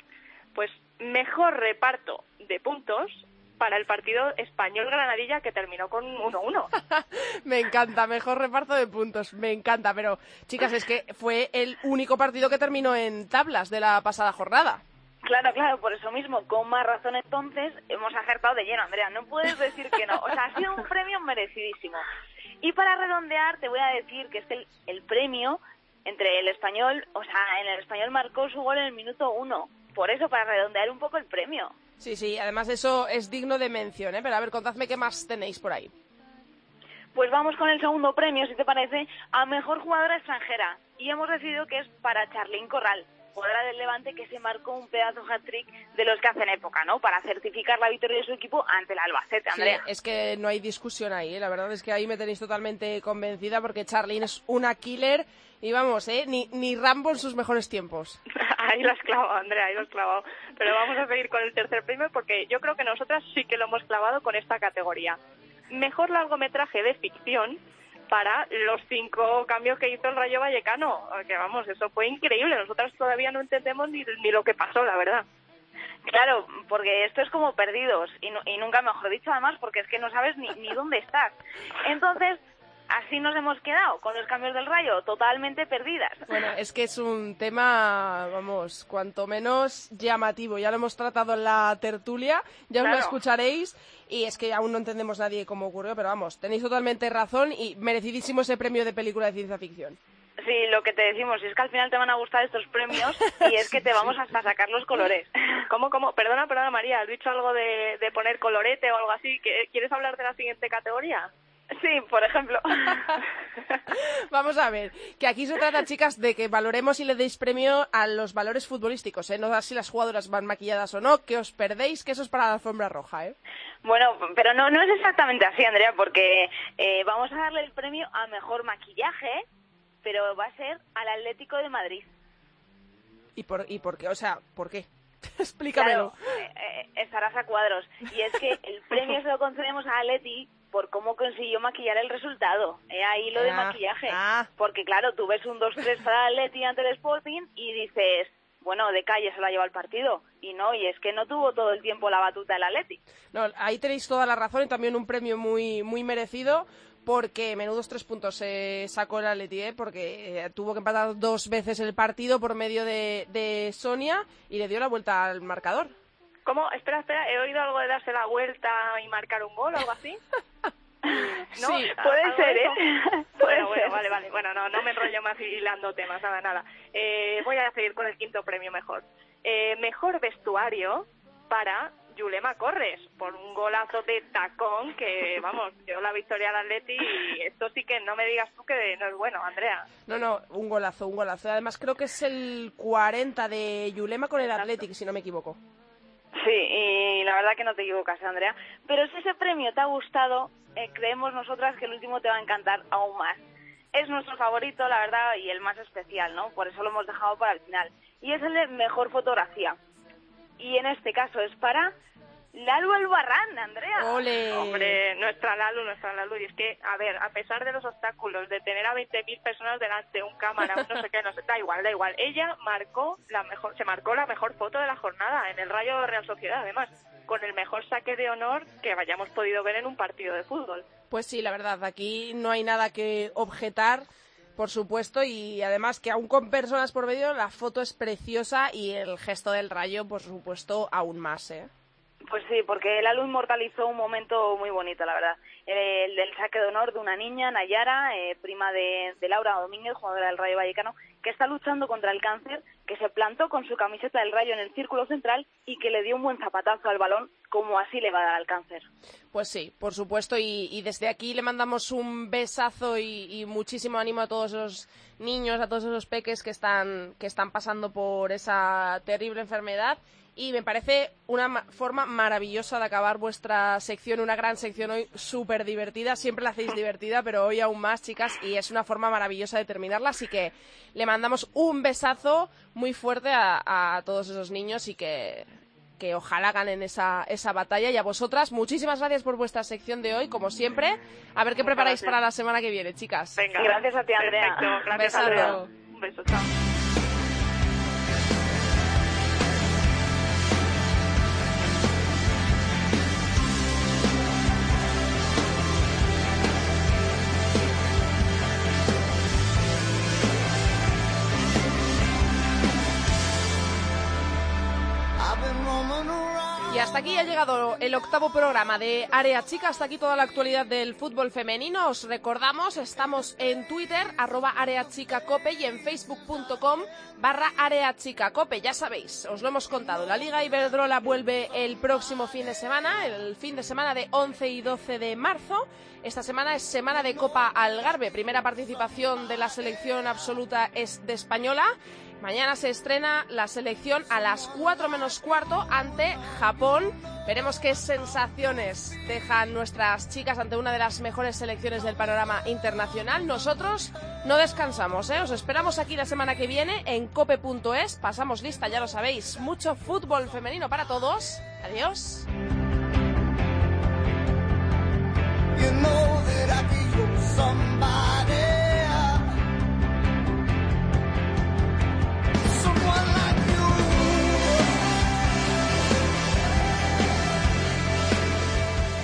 Pues mejor reparto de puntos para el partido español-Granadilla que terminó con 1-1. [LAUGHS] Me encanta, mejor reparto de puntos, me encanta, pero chicas, es que fue el único partido que terminó en tablas de la pasada jornada. Claro, claro, por eso mismo, con más razón entonces, hemos acertado de lleno, Andrea. No puedes decir que no. O sea, ha sido un premio merecidísimo. Y para redondear, te voy a decir que es el, el premio entre el español, o sea, en el español marcó su gol en el minuto uno. Por eso, para redondear un poco el premio. Sí, sí, además eso es digno de mención, ¿eh? Pero a ver, contadme qué más tenéis por ahí. Pues vamos con el segundo premio, si te parece, a mejor jugadora extranjera. Y hemos decidido que es para Charlene Corral, jugadora del Levante que se marcó un pedazo hat-trick de los que hacen época, ¿no? Para certificar la victoria de su equipo ante el Albacete, Sí, Andrea. es que no hay discusión ahí, ¿eh? la verdad es que ahí me tenéis totalmente convencida porque Charlene es una killer y vamos, ¿eh? Ni, ni Rambo en sus mejores tiempos. [LAUGHS] Ahí lo has clavado, Andrea, ahí lo has clavado. Pero vamos a seguir con el tercer premio porque yo creo que nosotras sí que lo hemos clavado con esta categoría. Mejor largometraje de ficción para los cinco cambios que hizo el Rayo Vallecano. Que vamos, eso fue increíble. Nosotras todavía no entendemos ni, ni lo que pasó, la verdad. Claro, porque esto es como perdidos, y, nu- y nunca mejor dicho además, porque es que no sabes ni, ni dónde estás. Entonces, así nos hemos quedado, con los cambios del rayo, totalmente perdidas. Bueno, es que es un tema, vamos, cuanto menos llamativo. Ya lo hemos tratado en la tertulia, ya os lo escucharéis y es que aún no entendemos nadie cómo ocurrió, pero vamos, tenéis totalmente razón y merecidísimo ese premio de película de ciencia ficción. Sí, lo que te decimos es que al final te van a gustar estos premios y es que te [LAUGHS] vamos hasta sacar los colores. ¿Cómo, cómo? Perdona, perdona, María, ¿has dicho algo de, de poner colorete o algo así? ¿Qué- ¿Quieres hablar de la siguiente categoría? Sí, por ejemplo. [LAUGHS] Vamos a ver, que aquí se trata, chicas, de que valoremos y le deis premio a los valores futbolísticos, ¿eh? No a si las jugadoras van maquilladas o no, que os perdéis, que eso es para la alfombra roja, ¿eh? Bueno, pero no, no es exactamente así, Andrea, porque eh, vamos a darle el premio a mejor maquillaje, pero va a ser al Atlético de Madrid. ¿Y por, y por qué? O sea, ¿por qué? [LAUGHS] Explícamelo. Claro, eh, eh, estarás a cuadros. Y es que el premio se lo concedemos a Atleti por cómo consiguió maquillar el resultado. Eh, ahí lo de Ah, maquillaje. ah. Porque claro, tú ves un 2-3 para Atleti ante el Sporting y dices, bueno, de calle se la lleva el partido. Y no, y es que no tuvo todo el tiempo la batuta el Atleti. No, ahí tenéis toda la razón y también un premio muy, muy merecido porque menudos tres puntos se sacó el Atleti, ¿eh? porque eh, tuvo que empatar dos veces el partido por medio de, de Sonia y le dio la vuelta al marcador. ¿Cómo? Espera, espera, he oído algo de darse la vuelta y marcar un gol o algo así. [LAUGHS] ¿No? Sí, puede ¿Algo ser, ¿eh? Puede bueno, bueno, ser. vale, vale. Bueno, no, no me enrollo más hilando temas, nada, nada. Eh, voy a seguir con el quinto premio mejor. Eh, mejor vestuario para Yulema Corres, por un golazo de tacón que, vamos, dio la victoria al Atleti y esto sí que no me digas tú que no es bueno, Andrea. No, no, un golazo, un golazo. Además creo que es el 40 de Yulema con el Athletic, si no me equivoco. Sí, y la verdad que no te equivocas, Andrea. Pero si ese premio te ha gustado, eh, creemos nosotras que el último te va a encantar aún más. Es nuestro favorito, la verdad, y el más especial, ¿no? Por eso lo hemos dejado para el final. Y es el de mejor fotografía. Y en este caso es para Lalu Albarrán, Andrea. ¡Ole! Hombre, nuestra Lalu, nuestra Lalu. Y es que, a ver, a pesar de los obstáculos, de tener a 20.000 personas delante, un cámara, un no sé qué, no sé, da igual, da igual. Ella marcó la mejor, se marcó la mejor foto de la jornada en el Rayo Real Sociedad, además, con el mejor saque de honor que hayamos podido ver en un partido de fútbol. Pues sí, la verdad, aquí no hay nada que objetar, por supuesto, y además que aún con personas por medio, la foto es preciosa y el gesto del rayo, por supuesto, aún más, ¿eh? Pues sí, porque Lalu inmortalizó un momento muy bonito, la verdad. El del saque de honor de una niña, Nayara, eh, prima de, Laura Domínguez, jugadora del Rayo Vallecano, que está luchando contra el cáncer, que se plantó con su camiseta del Rayo en el círculo central y que le dio un buen zapatazo al balón, como así le va a dar al cáncer. Pues sí, por supuesto, y, y desde aquí le mandamos un besazo y, y muchísimo ánimo a todos esos niños, a todos esos peques que están, que están pasando por esa terrible enfermedad. Y me parece una ma- forma maravillosa de acabar vuestra sección, una gran sección hoy súper divertida. Siempre la hacéis [LAUGHS] divertida, pero hoy aún más, chicas, y es una forma maravillosa de terminarla. Así que le mandamos un besazo muy fuerte a, a todos esos niños y que, que ojalá ganen esa, esa batalla. Y a vosotras, muchísimas gracias por vuestra sección de hoy, como siempre. A ver qué preparáis gracias. para la semana que viene, chicas. Venga. Gracias a ti, Andrea. Perfecto, gracias. Andrea. Un beso, chao. Ha llegado el octavo programa de Área Chica. Hasta aquí toda la actualidad del fútbol femenino. Os recordamos, estamos en Twitter, arroba Área Chica Cope y en facebook.com barra Área Chica Cope. Ya sabéis, os lo hemos contado. La Liga Iberdrola vuelve el próximo fin de semana, el fin de semana de 11 y 12 de marzo. Esta semana es semana de Copa Algarve, primera participación de la selección absoluta es de española. Mañana se estrena la selección a las 4 menos cuarto ante Japón. Veremos qué sensaciones dejan nuestras chicas ante una de las mejores selecciones del panorama internacional. Nosotros no descansamos, ¿eh? Os esperamos aquí la semana que viene en cope.es. Pasamos lista, ya lo sabéis. Mucho fútbol femenino para todos. Adiós.